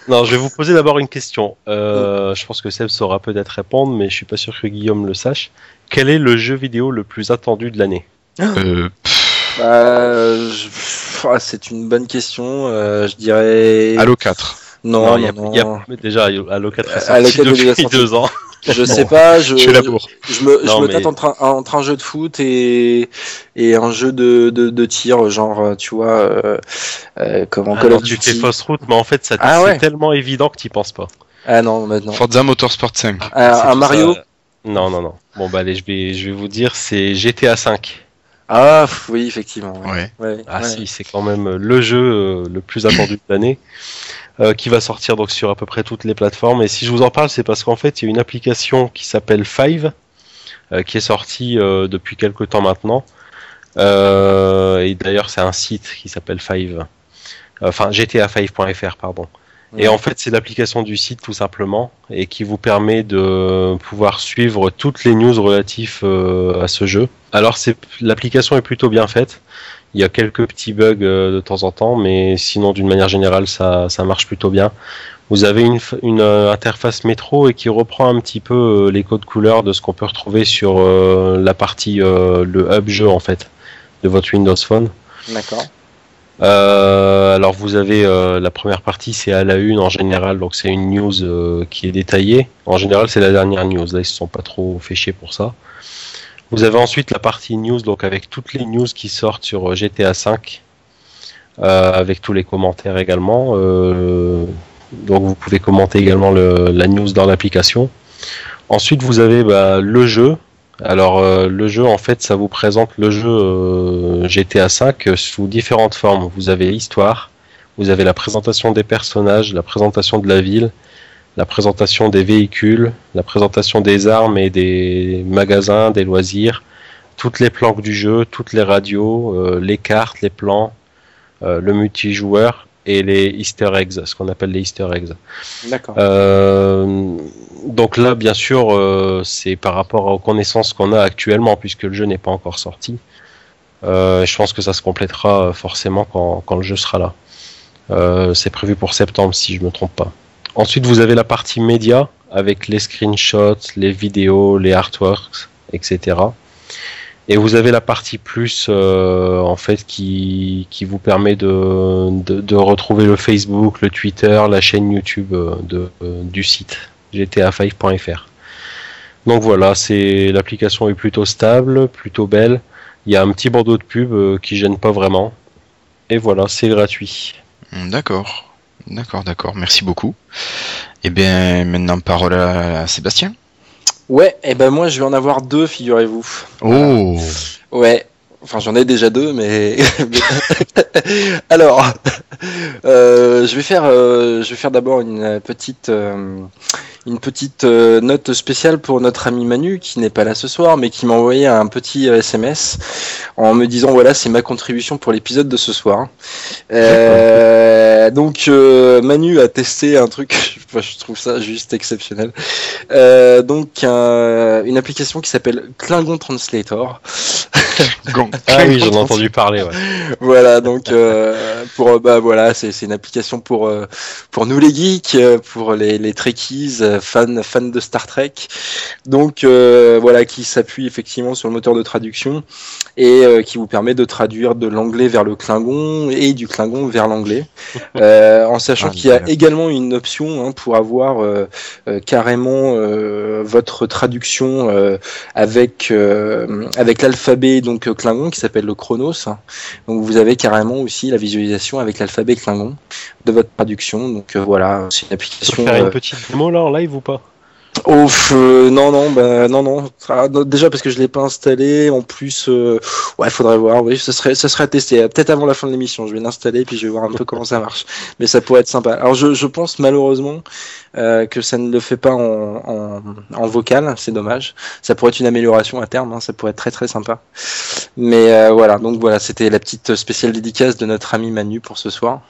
non, je vais vous poser d'abord une question. Euh, je pense que Seb saura peut-être répondre, mais je suis pas sûr que Guillaume le sache. Quel est le jeu vidéo le plus attendu de l'année? Euh, Euh, je- ah, c'est une bonne question. euh, je dirais. Halo 4. Non, il y a- non, il y a- non. mais déjà, Halo 4 est Halo sorti 4 est déjà depuis sorti. deux ans. Je sais pas. Je, je me, je Non, me mais- tâte entre un, entre un jeu de foot et, et un jeu de, de, de tir, genre, euh, tu vois, euh, euh, comment Call Alors, of tu fais fausse route, mais en fait, ça Ah c'est ouais. tellement évident que tu penses pas. Ah non, maintenant. Forza Motorsport 5. Un, C'est un Mario. ça. Non, non, non. Bon, bah allez, je vais, je vais vous dire, c'est GTA 5. Ah oui, effectivement. Ouais. Ouais. Ouais, Ah ouais. si, c'est quand même le jeu euh, le plus attendu de l'année, euh, qui va sortir donc sur à peu près toutes les plateformes. Et si je vous en parle, c'est parce qu'en fait, il y a une application qui s'appelle Five, euh, qui est sortie euh, depuis quelques temps maintenant. Euh, et d'ailleurs, c'est un site qui s'appelle Five, enfin GTA5.fr, pardon. Et en fait, c'est l'application du site tout simplement et qui vous permet de pouvoir suivre toutes les news relatives euh, à ce jeu. Alors, c'est l'application est plutôt bien faite. Il y a quelques petits bugs euh, de temps en temps, mais sinon, d'une manière générale, ça, ça marche plutôt bien. Vous avez une, une euh, interface métro et qui reprend un petit peu les codes couleurs de ce qu'on peut retrouver sur la partie le hub jeu en fait de votre Windows Phone. D'accord. Euh, alors vous avez euh, la première partie, c'est à la une en général, donc c'est une news euh, qui est détaillée. En général, c'est la dernière news. Là, ils se sont pas trop fait chier pour ça. Vous avez ensuite la partie news, donc avec toutes les news qui sortent sur GTA V, avec tous les commentaires également. donc vous pouvez commenter également le, la news dans l'application. Ensuite, vous avez bah, le jeu, alors euh, le jeu en fait ça vous présente le jeu euh, GTA V sous différentes formes. Vous avez l'histoire, vous avez la présentation des personnages, la présentation de la ville, la présentation des véhicules, la présentation des armes et des magasins, des loisirs, toutes les planques du jeu, toutes les radios, euh, les cartes, les plans, le multijoueur et les Easter eggs, ce qu'on appelle les Easter eggs. D'accord. Euh, donc là, bien sûr, euh, c'est par rapport aux connaissances qu'on a actuellement, puisque le jeu n'est pas encore sorti. Euh, je pense que ça se complétera forcément quand, le jeu sera là. Euh, c'est prévu pour septembre, si je me trompe pas. Ensuite, vous avez la partie média avec les screenshots, les vidéos, les artworks, etc. Et vous avez la partie plus euh, en fait qui, vous permet de, retrouver le Facebook, le Twitter, la chaîne YouTube euh, euh, du site gta5.fr. Donc voilà, c'est l'application est plutôt stable, plutôt belle. Il y a un petit bandeau de pub euh, qui gêne pas vraiment. Et voilà, c'est gratuit. D'accord, d'accord, d'accord. Merci beaucoup. Et eh bien maintenant parole à Sébastien. Ouais, et eh ben moi je vais en avoir deux, figurez-vous. Oh. Ouais. Enfin, j'en ai déjà deux, mais alors, euh, je vais faire, euh, je vais faire d'abord une petite, euh, une petite euh, note spéciale pour notre ami Manu qui n'est pas là ce soir, mais qui m'a envoyé un petit SMS en me disant voilà c'est ma contribution pour l'épisode de ce soir. Euh, donc euh, Manu a testé un truc, je trouve ça juste exceptionnel. Euh, donc une application qui s'appelle Klingon Translator. ah oui j'en ai entendu parler. Ouais. Voilà donc pour bah voilà c'est une application pour pour nous les geeks, pour les les trekkies fan, fan de Star Trek. Donc euh, voilà, qui s'appuie effectivement sur le moteur de traduction et euh, qui vous permet de traduire de l'anglais vers le Klingon et du Klingon vers l'anglais, euh, en sachant ah, qu'il y a également une option hein, pour avoir carrément votre traduction avec avec l'alphabet donc Klingon qui s'appelle le Chronos. Donc vous avez carrément aussi la visualisation avec l'alphabet Klingon de votre traduction. Donc voilà, c'est une application. Faire une petite démo là en live ou pas? Ouf, euh, non, non, bah, non, non. Ah, déjà parce que je l'ai pas installé. En plus, euh, ouais, faudrait voir. Oui, ce serait, ça serait à tester. Peut-être avant la fin de l'émission, je vais l'installer puis je vais voir un peu comment ça marche. Mais ça pourrait être sympa. Alors, je, je pense malheureusement euh, que ça ne le fait pas en, en, en vocal. C'est dommage. Ça pourrait être une amélioration à terme. Hein, ça pourrait être très très sympa. Mais euh, voilà. Donc voilà, c'était la petite spéciale dédicace de notre ami Manu pour ce soir.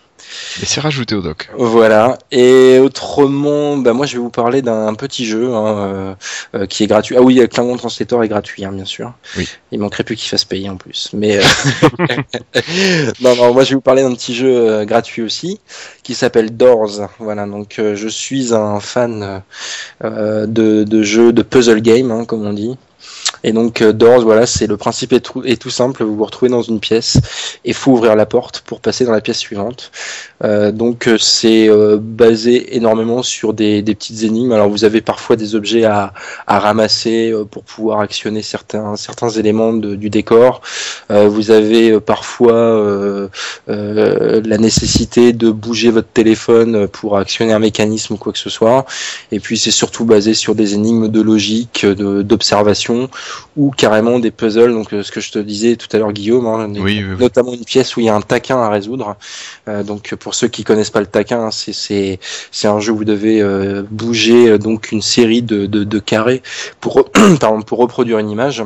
Et c'est rajouté au doc. Voilà. Et autrement, bah moi je vais vous parler d'un petit jeu hein, euh, euh qui est gratuit. Ah oui, Klingon Translator est gratuit, hein, bien sûr. Oui. Il manquerait plus qu'il fasse payer en plus. Mais euh... non, non, moi je vais vous parler d'un petit jeu euh, gratuit aussi qui s'appelle Doors. Voilà. Donc euh, je suis un fan de, de jeux de puzzle game, hein, comme on dit. Et donc euh, Doors, voilà, c'est le principe est tout, est tout simple. Vous vous retrouvez dans une pièce et faut ouvrir la porte pour passer dans la pièce suivante. Euh, donc euh, c'est euh, basé énormément sur des, des, petites énigmes. Alors vous avez parfois des objets à, à ramasser pour pouvoir actionner certains certains éléments de, du décor. vous avez parfois la nécessité de bouger votre téléphone pour actionner un mécanisme ou quoi que ce soit. Et puis c'est surtout basé sur des énigmes de logique, d'observation ou carrément des puzzles. Donc ce que je te disais tout à l'heure, Guillaume, hein, notamment une pièce où il y a un taquin à résoudre. Euh, donc pour ceux qui connaissent pas le taquin, hein, c'est c'est un jeu où vous devez euh, bouger euh, donc une série de, de, de carrés pour pardon, pour reproduire une image.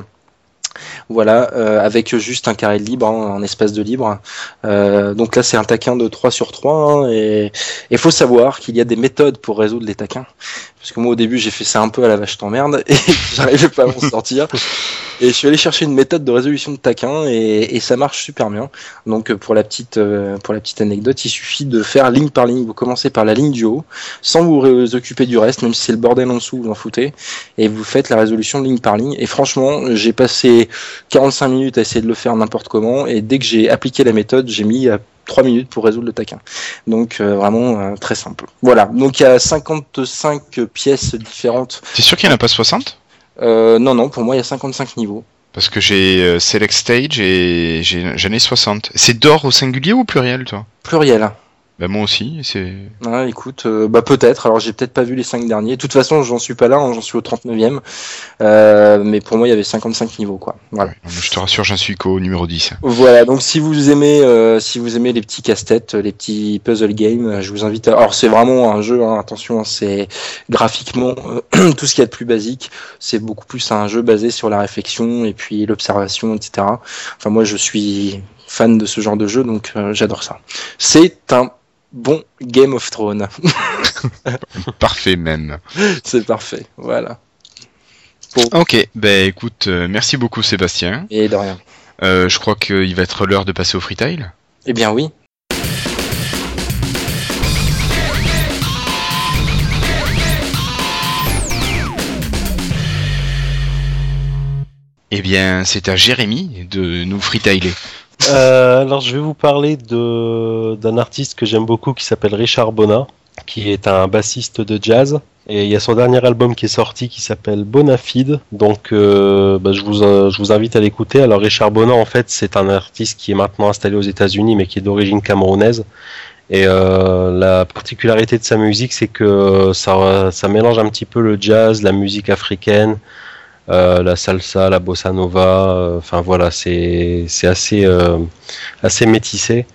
Voilà, avec juste un carré de libre, hein, un espace de libre. donc là, c'est un taquin de 3 sur 3, hein, et il faut savoir qu'il y a des méthodes pour résoudre les taquins. Parce que moi, au début, j'ai fait ça un peu à la vache t'emmerde et j'arrivais pas à m'en sortir. Et je suis allé chercher une méthode de résolution de taquin et, ça marche super bien. Donc, pour la petite, euh, pour la petite anecdote, il suffit de faire ligne par ligne. Vous commencez par la ligne du haut, sans vous occuper du reste, même si c'est le bordel en dessous, vous en foutez. Et vous faites la résolution ligne par ligne. Et franchement, j'ai passé 45 minutes à essayer de le faire n'importe comment. Et dès que j'ai appliqué la méthode, j'ai mis 3 minutes pour résoudre le taquin. Donc euh, vraiment euh, très simple. Voilà, donc il y a 55 pièces différentes. T'es sûr qu'il n'y en a pas 60 euh, Non, non, pour moi il y a 55 niveaux. Parce que j'ai Select Stage et j'en ai 60. C'est d'or au singulier ou au pluriel toi? Pluriel. Bah moi aussi, c'est. Ah, écoute, euh, bah peut-être. Alors j'ai peut-être pas vu les 5 derniers. De toute façon, j'en suis pas là, hein, j'en suis au 39e. Euh, mais pour moi, il y avait 55 niveaux, quoi. Voilà. je te rassure, j'en suis qu'au numéro 10. Voilà. Donc si vous aimez, euh, si vous aimez les petits casse-têtes, les petits puzzle games, je vous invite. À... Alors c'est vraiment un jeu. Hein, attention, hein, c'est graphiquement tout ce qu'il y a de plus basique. C'est beaucoup plus un jeu basé sur la réflexion et puis l'observation, etc. Enfin moi, je suis fan de ce genre de jeu, donc j'adore ça. C'est un bon Game of Thrones. parfait même. C'est parfait, voilà. Ok, ben écoute, euh, merci beaucoup Sébastien. Et de rien. Euh, je crois qu'il va être l'heure de passer au freetail. Eh bien oui. Eh bien, c'est à Jérémy de nous freetailer. Euh, alors, je vais vous parler d'un artiste que j'aime beaucoup qui s'appelle Richard Bona, qui est un bassiste de jazz. Et il y a son dernier album qui est sorti qui s'appelle Bonafide. Donc, euh, bah, je, vous, euh, je vous invite à l'écouter. Alors, Richard Bona, en fait, c'est un artiste qui est maintenant installé aux États-Unis, mais qui est d'origine camerounaise. Et la particularité de sa musique, c'est que ça, ça mélange un petit peu le jazz, la musique africaine, euh, la salsa, la bossa nova. Euh, enfin voilà, c'est assez euh, assez métissé.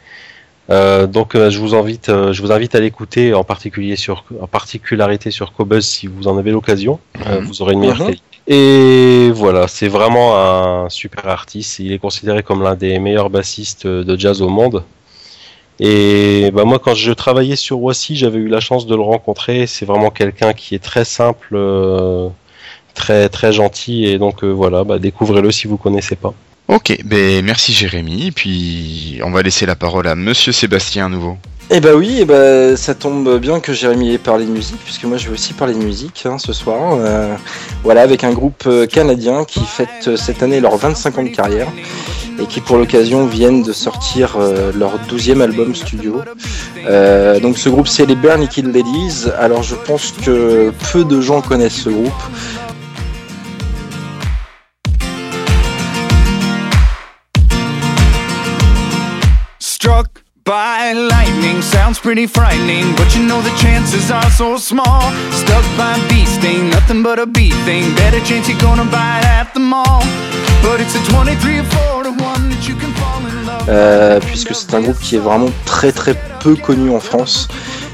donc je vous invite je vous invite à l'écouter en particulier sur en particularité sur Cobuzz si vous en avez l'occasion. Mhm. vous aurez une meilleure mhm. qualité. Et voilà, c'est vraiment un super artiste. Il est considéré comme l'un des meilleurs bassistes de jazz au monde. Et bah moi, quand je travaillais sur Voici, j'avais eu la chance de le rencontrer. C'est vraiment quelqu'un qui est très simple, très très gentil et donc euh, voilà, bah, découvrez-le si vous connaissez pas. Ok, ben merci Jérémy, puis on va laisser la parole à Monsieur Sébastien à nouveau. Eh bah oui, eh bah, ça tombe bien que Jérémy ait parlé de musique, puisque moi je vais aussi parler de musique hein, ce soir. Euh, voilà, avec un groupe euh, canadien qui fête cette année leurs 25 ans de carrière et qui pour l'occasion viennent de sortir leur 12e album studio. donc ce groupe c'est les Naked Ladies. Alors je pense que peu de gens connaissent ce groupe. By lightning sounds pretty frightening, but you know the chances are so small. Stuck by bee sting, nothing but a bee thing. Better chance you're gonna buy it at the mall. But it's a 23 or 4 to 1 that you can fall in love. Puisque c'est un groupe qui est vraiment très très peu connu en France.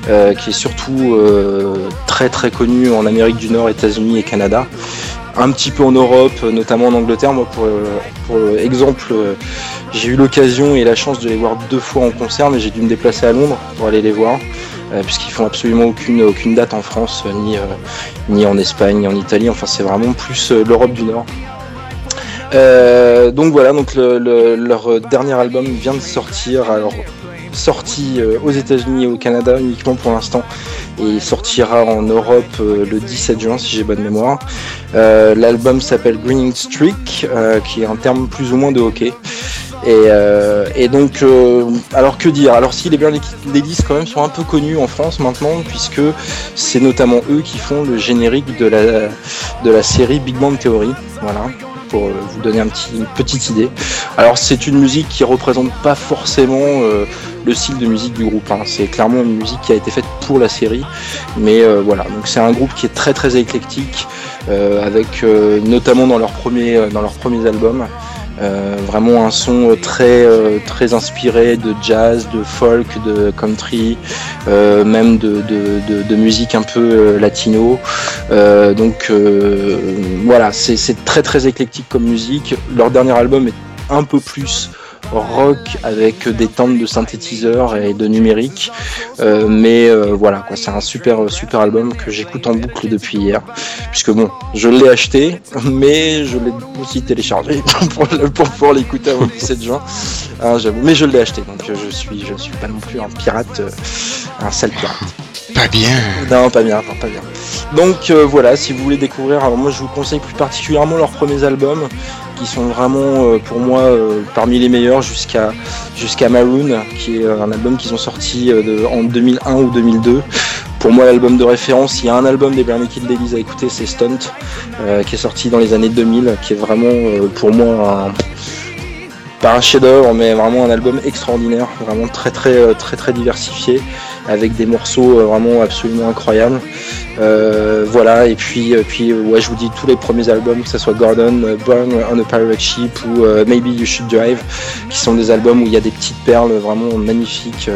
Euh, qui est surtout euh, très très connu en Amérique du Nord, États-Unis et Canada un petit peu en Europe, notamment en Angleterre. Moi, pour, exemple, j'ai eu l'occasion et la chance de les voir deux fois en concert, mais j'ai dû me déplacer à Londres pour aller les voir, euh, puisqu'ils font absolument aucune, aucune date en France, euh, ni, euh, ni en Espagne, ni en Italie. Enfin, c'est vraiment plus l'Europe du Nord. donc voilà, donc leur dernier album vient de sortir. Sorti aux États-Unis et au Canada uniquement pour l'instant et sortira en Europe le 17 juin si j'ai bonne mémoire. L'album s'appelle Greening Streak, qui est un terme plus ou moins de hockey. Euh, et, donc, euh, alors que dire? Alors si les Berlin Ladies quand même sont un peu connus en France maintenant, puisque c'est notamment eux qui font le générique de la, de la série Big Bang Theory. Voilà, pour euh, vous donner une petite idée. Alors c'est une musique qui représente pas forcément le style de musique du groupe. Hein. C'est clairement une musique qui a été faite pour la série. Mais voilà, donc c'est un groupe qui est très très éclectique, avec notamment dans, leur premier, dans leurs premiers albums. Euh, vraiment un son très euh, très inspiré de jazz, de folk, de country, euh, même de, de, de, musique un peu latino. donc voilà, c'est très très éclectique comme musique. Leur dernier album est un peu plus rock avec des tentes de synthétiseurs et de numérique. Euh, mais euh, voilà, quoi, c'est un super super album que j'écoute en boucle depuis hier, puisque bon, je l'ai acheté, mais je l'ai aussi téléchargé pour, pouvoir l'écouter avant le 17 juin. Hein, j'avoue, mais je l'ai acheté, donc je suis je suis pas non plus un pirate, euh, un sale pirate. Pas bien. Non, pas bien, pas bien. Donc voilà, si vous voulez découvrir, alors moi je vous conseille plus particulièrement leurs premiers albums qui sont vraiment euh, pour moi euh, parmi les meilleurs jusqu'à jusqu'à Maroon, qui est euh, un album qu'ils ont sorti en 2001 ou 2002. Pour moi, l'album de référence, il y a un album des Bernie Kid à écouter, c'est Stunt, qui est sorti dans les années 2000, qui est vraiment pour moi un, pas un chef-d'œuvre, mais vraiment un album extraordinaire, vraiment très très très très diversifié, avec des morceaux vraiment absolument incroyables. Euh, voilà, et puis, euh, puis ouais, je vous dis tous les premiers albums, que ce soit Gordon, euh, Burn on a Pirate Ship ou Maybe You Should Drive, qui sont des albums où il y a des petites perles vraiment magnifiques.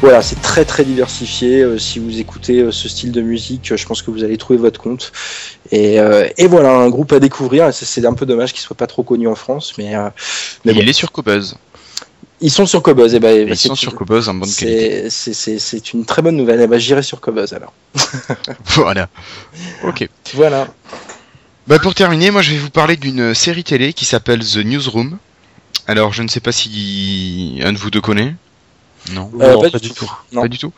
voilà, c'est très très diversifié. si vous écoutez ce style de musique, je pense que vous allez trouver votre compte. Et, et voilà, un groupe à découvrir. C'est un peu dommage qu'il soit pas trop connu en France, mais, mais il est sur Cobuzz. Ils sont sur Cobuzz. Et eh ben, ils sont sur Cobuzz en bonne qualité. C'est une très bonne nouvelle. Eh ben, j'irai sur Cobuzz alors. voilà. Ok. Voilà. Bah, pour terminer, moi je vais vous parler d'une série télé qui s'appelle The Newsroom. Alors je ne sais pas si un de vous deux connaît. Non, euh, pas, du tout. Pas du tout.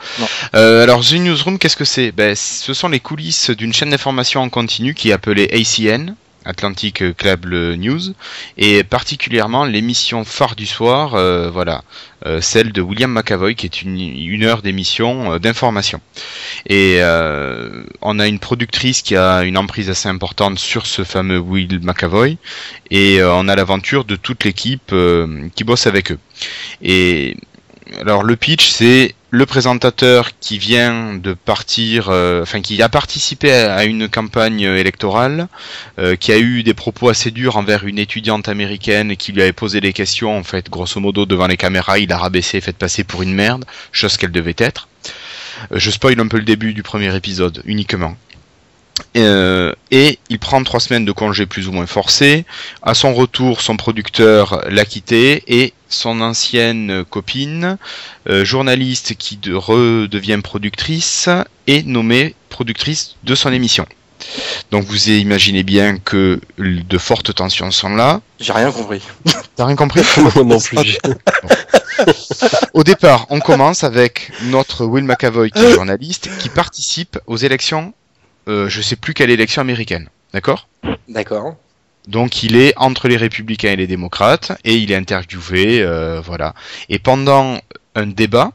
Euh, alors The Newsroom, qu'est-ce que c'est? Ben, Ce sont les coulisses d'une chaîne d'information en continu qui est appelée ACN, Atlantic Club News, et particulièrement l'émission phare du soir, euh, voilà, euh, celle de William McAvoy, qui est une, heure d'émission euh, d'information. Et on a une productrice qui a une emprise assez importante sur ce fameux Will McAvoy, et on a l'aventure de toute l'équipe qui bosse avec eux. Et alors le pitch, c'est le présentateur qui vient de partir, euh, enfin qui a participé à, une campagne électorale, euh, qui a eu des propos assez durs envers une étudiante américaine qui lui avait posé des questions, en fait, grosso modo devant les caméras, il a rabaissé fait passer pour une merde, chose qu'elle devait être. Euh, je spoil un peu le début du premier épisode uniquement. Euh, et il prend trois semaines de congé plus ou moins forcé. À son retour, son producteur l'a quitté et son ancienne copine, euh, journaliste qui redevient productrice, est nommée productrice de son émission. Donc vous imaginez bien que de fortes tensions sont là. J'ai rien compris. T'as rien compris non plus. Au départ, on commence avec notre Will McAvoy qui est journaliste, qui participe aux élections euh, je sais plus quelle élection américaine. D'accord? D'accord. Donc il est entre les républicains et les démocrates et il est interviewé, euh, voilà. Et pendant un débat,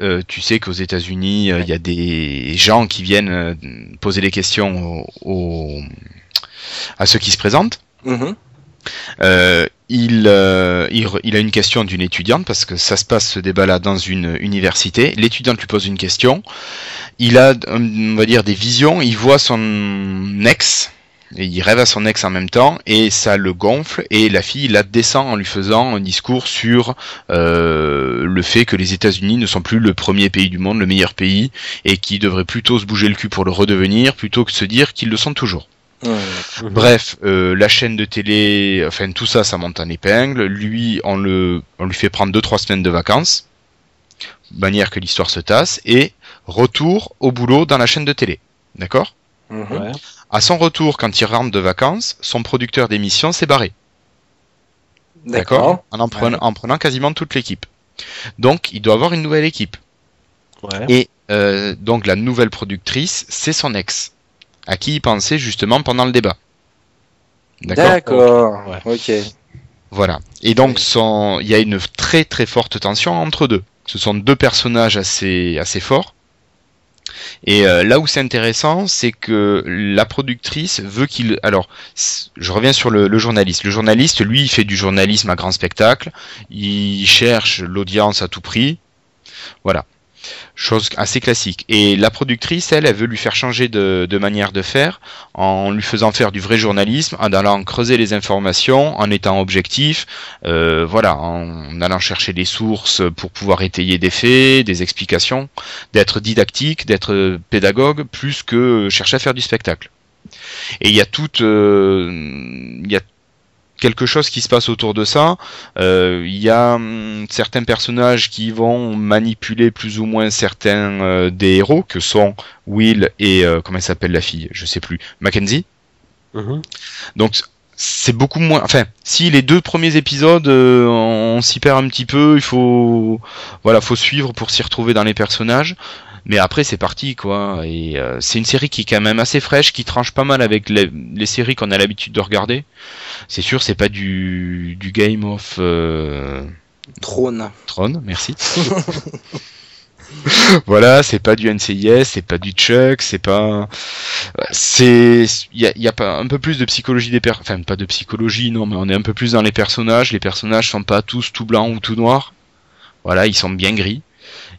euh, tu sais qu'aux États-Unis, il y a des gens qui viennent poser des questions à ceux qui se présentent. Mm-hmm. il, il, a une question d'une étudiante parce que ça se passe ce débat-là dans une université. L'étudiante lui pose une question il a, on va dire, des visions, il voit son ex, et il rêve à son ex en même temps, et ça le gonfle, et la fille la descend en lui faisant un discours sur euh, le fait que les États-Unis ne sont plus le premier pays du monde, le meilleur pays, et qui devrait plutôt se bouger le cul pour le redevenir, plutôt que se dire qu'ils le sont toujours. Bref, euh, la chaîne de télé, enfin tout ça, ça monte en épingle. Lui, on le, on lui fait prendre deux trois semaines de vacances, manière que l'histoire se tasse, et retour au boulot dans la chaîne de télé. D'accord? Mhm. À son retour, quand il rentre de vacances, son producteur d'émission s'est barré. D'accord en, en, prenant, quasiment toute l'équipe. Donc, il doit avoir une nouvelle équipe. Et euh, donc, la nouvelle productrice, c'est son ex, à qui il pensait justement pendant le débat. D'accord. Ok. Voilà. Et donc, il y a une très très forte tension entre deux. Ce sont deux personnages assez, assez forts. Et euh, là où c'est intéressant, c'est que la productrice veut qu'il. Alors, je reviens sur le, journaliste. Le journaliste, lui, il fait du journalisme à grand spectacle. Il cherche l'audience à tout prix. Voilà. Chose assez classique. Et la productrice, elle, elle veut lui faire changer de, manière de faire en lui faisant faire du vrai journalisme, en allant creuser les informations, en étant objectif, euh, voilà, en allant chercher des sources pour pouvoir étayer des faits, des explications, d'être didactique, d'être pédagogue, plus que chercher à faire du spectacle. Et il y a toute, euh, il y a quelque chose qui se passe autour de ça. Euh, il y a hum, certains personnages qui vont manipuler plus ou moins certains euh, des héros, que sont Will et euh, comment s'appelle la fille, je sais plus, Mackenzie? Mhm. Donc c'est beaucoup moins. Enfin, si les deux premiers épisodes, euh, on s'y perd un petit peu, il faut, voilà, faut suivre pour s'y retrouver dans les personnages. Mais après, c'est parti, quoi. Et euh, c'est une série qui est quand même assez fraîche, qui tranche pas mal avec les, les séries qu'on a l'habitude de regarder. C'est sûr, c'est pas du, du Game of euh, Trône. Throne, merci. voilà, c'est pas du NCIS, c'est pas du Chuck, c'est pas, c'est, il y a, y a, pas un peu plus de psychologie des per, enfin pas de psychologie, non, mais on est un peu plus dans les personnages. Les personnages sont pas tous tout blancs ou tout noirs. Voilà, ils sont bien gris.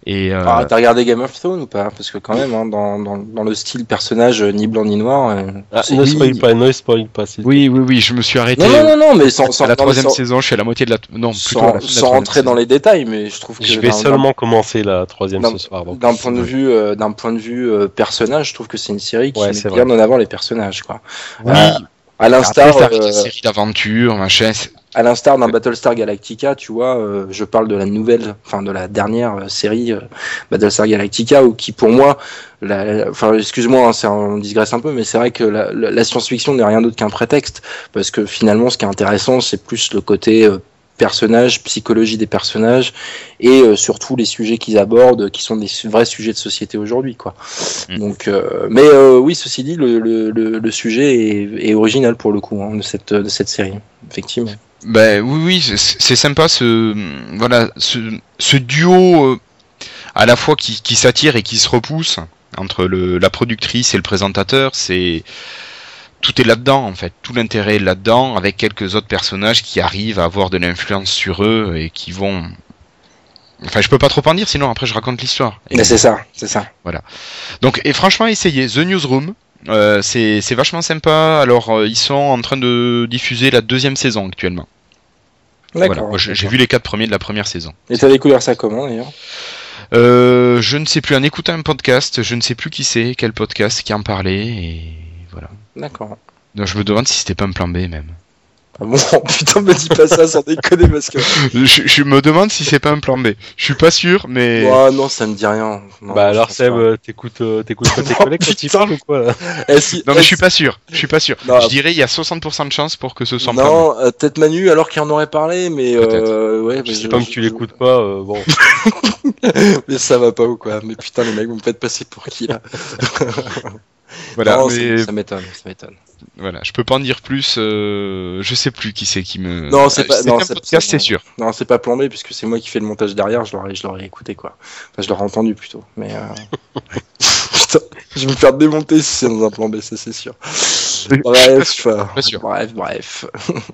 Et euh... ah, t'as regardé Game of Thrones ou pas? Parce que quand même, hein, dans, dans, dans, le style personnage euh, ni blanc ni noir. Euh, ah, ne spoil pas, ne spoil pas. Oui, oui, oui, je me suis arrêté. Non, non, non, non mais sans, sans à la troisième sans... saison, je suis à la moitié de la. Non, sans, sans rentrer dans les détails, mais je trouve que. Je vais seulement commencer la troisième ce soir. D'un point de vue, euh, d'un point de vue euh, personnage, je trouve que c'est une série qui ouais, met bien en avant les personnages, quoi. Oui. à l'instar. Euh... série d'aventure, machin à l'instar d'un Battlestar Galactica, tu vois, euh, je parle de la nouvelle, enfin de la dernière euh, série euh, Battlestar Galactica, ou qui pour moi, enfin excuse-moi, hein, on digresse un peu, mais c'est vrai que la, la, la science-fiction n'est rien d'autre qu'un prétexte, parce que finalement, ce qui est intéressant, c'est plus le côté euh, personnage, psychologie des personnages et euh, surtout les sujets qu'ils abordent, qui sont des vrais sujets de société aujourd'hui, quoi. Mm. Donc, euh, mais euh, oui, ceci dit, le, le, le, le sujet est, est, original pour le coup hein, de cette de cette série, effectivement. Ben oui, oui, c'est sympa ce voilà ce, ce duo à la fois qui, qui s'attire et qui se repousse entre le, la productrice et le présentateur, c'est tout est là-dedans en fait, tout l'intérêt est là-dedans, avec quelques autres personnages qui arrivent à avoir de l'influence sur eux et qui vont. Enfin, je peux pas trop en dire, sinon après je raconte l'histoire. Mais c'est ça, c'est ça. Voilà. Donc, et franchement, essayez The Newsroom. Euh, c'est vachement sympa. Alors, euh, ils sont en train de diffuser la deuxième saison actuellement. D'accord. Voilà. J'ai vu les quatre premiers de la première saison. Et t'as découvert ça comment d'ailleurs? Euh, Je ne sais plus. En écoutant un podcast, je ne sais plus qui c'est, quel podcast qui en parlait, et voilà. D'accord. Donc je me demande si c'était pas un plan B même. Ah bon, putain, me dis pas ça sans déconner parce que. je, je, me demande si c'est pas un plan B. Je suis pas sûr, mais. Oh non, ça me dit rien. Non, bah alors Seb, euh, t'écoutes, euh, t'écoutes pas tes collègues quand ils parlent ou quoi eh, si, Non mais eh, je suis pas sûr. Je suis pas sûr. Non, je dirais il y a 60% de chance pour que ce soit. Non, euh, peut-être Manu alors qu'il en aurait parlé, mais euh, ouais. Je sais pas que tu l'écoutes pas. Euh, bon. mais ça va pas ou quoi Mais putain les mecs, vous me faites passer pour qui là? Voilà, non, mais... ça m'étonne, ça m'étonne. Voilà, je peux pas en dire plus. Euh, je sais plus qui c'est qui me. Non, c'est pas. Non, c'est sûr. Non, c'est pas plan B puisque c'est moi qui fais le montage derrière. Je l'aurais, je l'aurais écouté quoi. Enfin, je l'aurais entendu plutôt. Mais euh... putain, je vais me faire démonter si c'est dans un plan B, ça c'est sûr. Bref, pas sûr. bref, bref.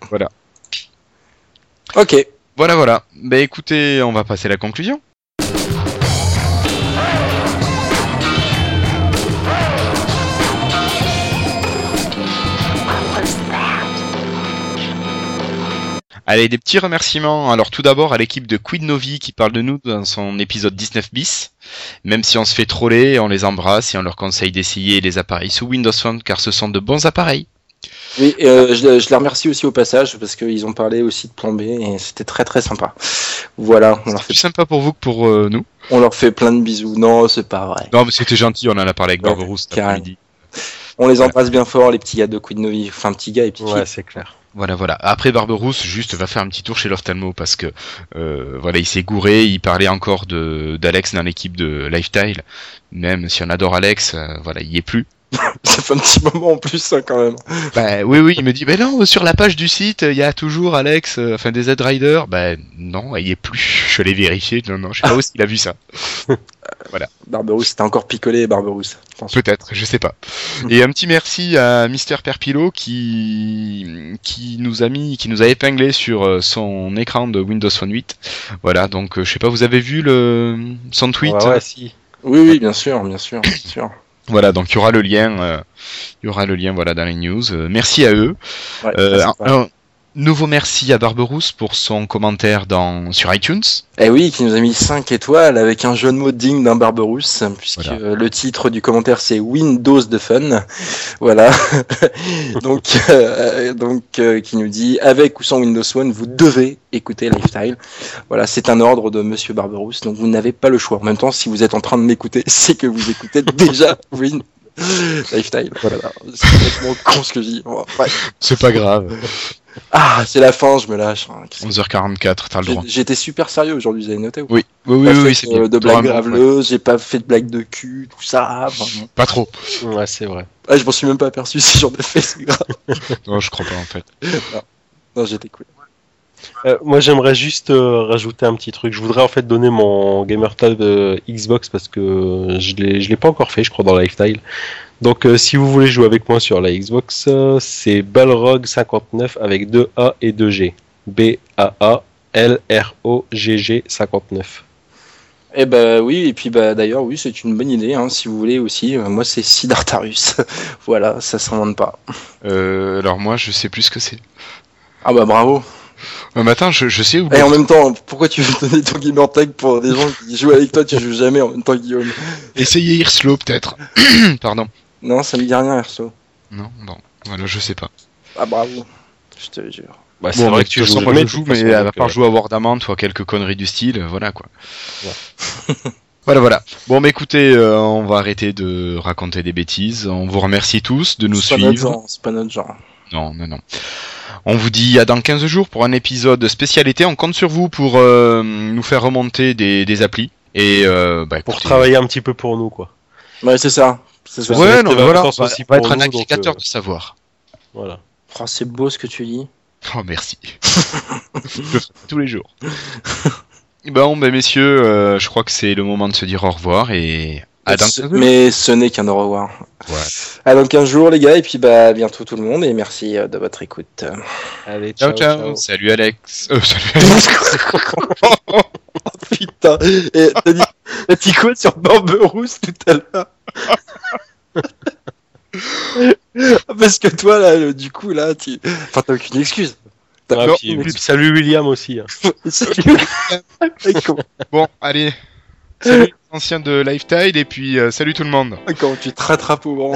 voilà. Ok. Voilà, voilà. Bah écoutez, on va passer à la conclusion. Allez, des petits remerciements. Alors tout d'abord à l'équipe de Quid Novi qui parle de nous dans son épisode 19 bis. Même si on se fait troller, on les embrasse et on leur conseille d'essayer les appareils sous Windows Phone car ce sont de bons appareils. Oui, euh, je, je, les remercie aussi au passage parce qu'ils ont parlé aussi de plan B et c'était très très sympa. Voilà, on leur fait plus sympa pour vous que pour euh, nous. On leur fait plein de bisous. Non, c'est pas vrai. Non, mais c'était gentil. On en a parlé avec Barberousse cet après-midi. On les embrasse ouais. bien fort, les petits gars de Quid Novi. Enfin, petits gars et petits Ouais, c'est clair. Voilà, voilà. Après Barberousse, juste va faire un petit tour chez l'ophtalmo parce que euh, voilà, il s'est gouré. Il parlait encore de d'Alex dans l'équipe de Lifestyle. Même si on adore Alex, euh, voilà, il y est plus. Ça fait un petit moment en plus, hein, quand même. Bah oui, oui, il me dit, bah non, sur la page du site, il y a toujours Alex, euh, enfin des Z-Riders. Bah non, il y est plus. Je l'ai vérifié, non, non, je sais pas où il a vu ça. Barberousse, t'as encore picolé, Barberousse. Peut-être, je sais pas. Et un petit merci à Mister Perpilo qui qui nous a mis, qui nous a épinglé sur euh, son écran de Windows Phone 8. Voilà, donc euh, je sais pas, vous avez vu le son tweet? Ouais, ouais, si. Oui, oui, bien sûr, bien sûr, bien sûr. Voilà, donc il y aura le lien, euh, il y aura le lien, voilà, dans les news. Euh, merci à eux. Ouais, Nouveau merci à Barberousse pour son commentaire dans sur iTunes. Eh oui, qui nous a mis 5 étoiles avec un jeu de mots digne d'un Barberousse, puisque Voilà. le titre du commentaire c'est Windows de fun. Voilà. donc, euh, donc euh, qui nous dit avec ou sans Windows One, vous devez écouter Lifestyle. Voilà, c'est un ordre de Monsieur Barberousse, donc vous n'avez pas le choix. En même temps, si vous êtes en train de m'écouter, c'est que vous écoutez déjà Win. Lifestyle, voilà, c'est complètement con ce que je dis. Bon, ouais. C'est pas grave. Ah, c'est la fin, je me lâche. hein. Qu'est-ce que- 11h44, t'as le droit. J'étais super sérieux aujourd'hui, vous avez noté ou pas Oui, oui, oui, oui, c'est bien. de blagues graveleuses, j'ai pas fait de blagues de cul, tout ça. Pas trop. Ouais, c'est vrai. Ah, je m'en suis même pas aperçu si j'en ai fait, c'est grave. Non, je crois pas en fait. Non, j'étais cool. Euh, moi, j'aimerais juste euh, rajouter un petit truc. Je voudrais en fait donner mon gamer tag euh, Xbox parce que je l'ai, je l'ai pas encore fait, je crois, dans Lifestyle. Donc, euh, si vous voulez jouer avec moi sur la Xbox, euh, c'est Balrog 59 avec 2 A et 2 G. B A A L R O G G 59. Eh bah oui, et puis bah d'ailleurs, oui, c'est une bonne idée, hein, si vous voulez aussi. Euh, moi, c'est Sidartarus. voilà, ça s'invente pas. Euh, alors moi, je sais plus ce que c'est. Ah bah bravo. Mais attends, je, je sais où. Et en même temps, pourquoi tu veux donner ton gamer tag pour des gens qui jouent avec toi, tu joues jamais en même temps, Guillaume Essayez Hirslo peut-être. Pardon. Non, ça me dit rien, Erso. Non, bon, voilà, je sais pas. Ah bravo. Je te jure. Bah, Bon, mais de toute joues jamais, je joue, mais à part euh, jouer à Wardamant ou à quelques conneries du style, voilà quoi. voilà, voilà. Bon, mais écoutez, euh, on va arrêter de raconter des bêtises. On vous remercie tous de nous C'est suivre. c'est pas notre genre. Non, non, non. On vous dit à dans 15 jours pour un épisode spécialité. On compte sur vous pour euh, nous faire remonter des, des applis. Et euh, bah, pour travailler un petit peu pour nous, quoi. Ouais, c'est ça. C'est ça. Ouais. Non, voilà. vacances On va, aussi on va pour être un nous, agrégateur euh, de savoir. Voilà. Oh, c'est beau ce que tu dis. Oh, merci. tous les jours. Bon, ben messieurs, euh, je crois que c'est le moment de se dire au revoir et à dans Ce- 15 jours. mais ce n'est qu'un au revoir. Ouais. À dans 15 jours, les gars, et puis bah, à bientôt tout le monde, et merci euh, de votre écoute. Allez, Ciao, ciao, Salut Alex. Euh, salut Alex. Putain, et t'as dit, t'as dit quoi sur Barberousse tout à l'heure? Parce que toi, là, le- du coup, là, tu. Enfin, t'as aucune excuse. T'as puis- puis salut William aussi. hein. Salut. Comment- Bon, allez. Salut ancien de Lifetide et puis euh, salut tout le monde. Quand tu te rattrapes au grand.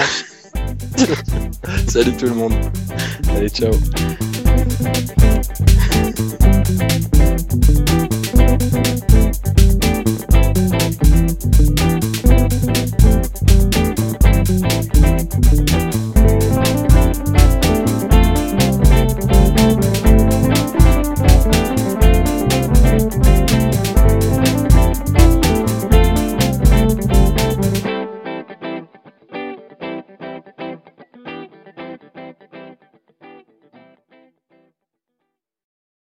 salut tout le monde. Allez, ciao.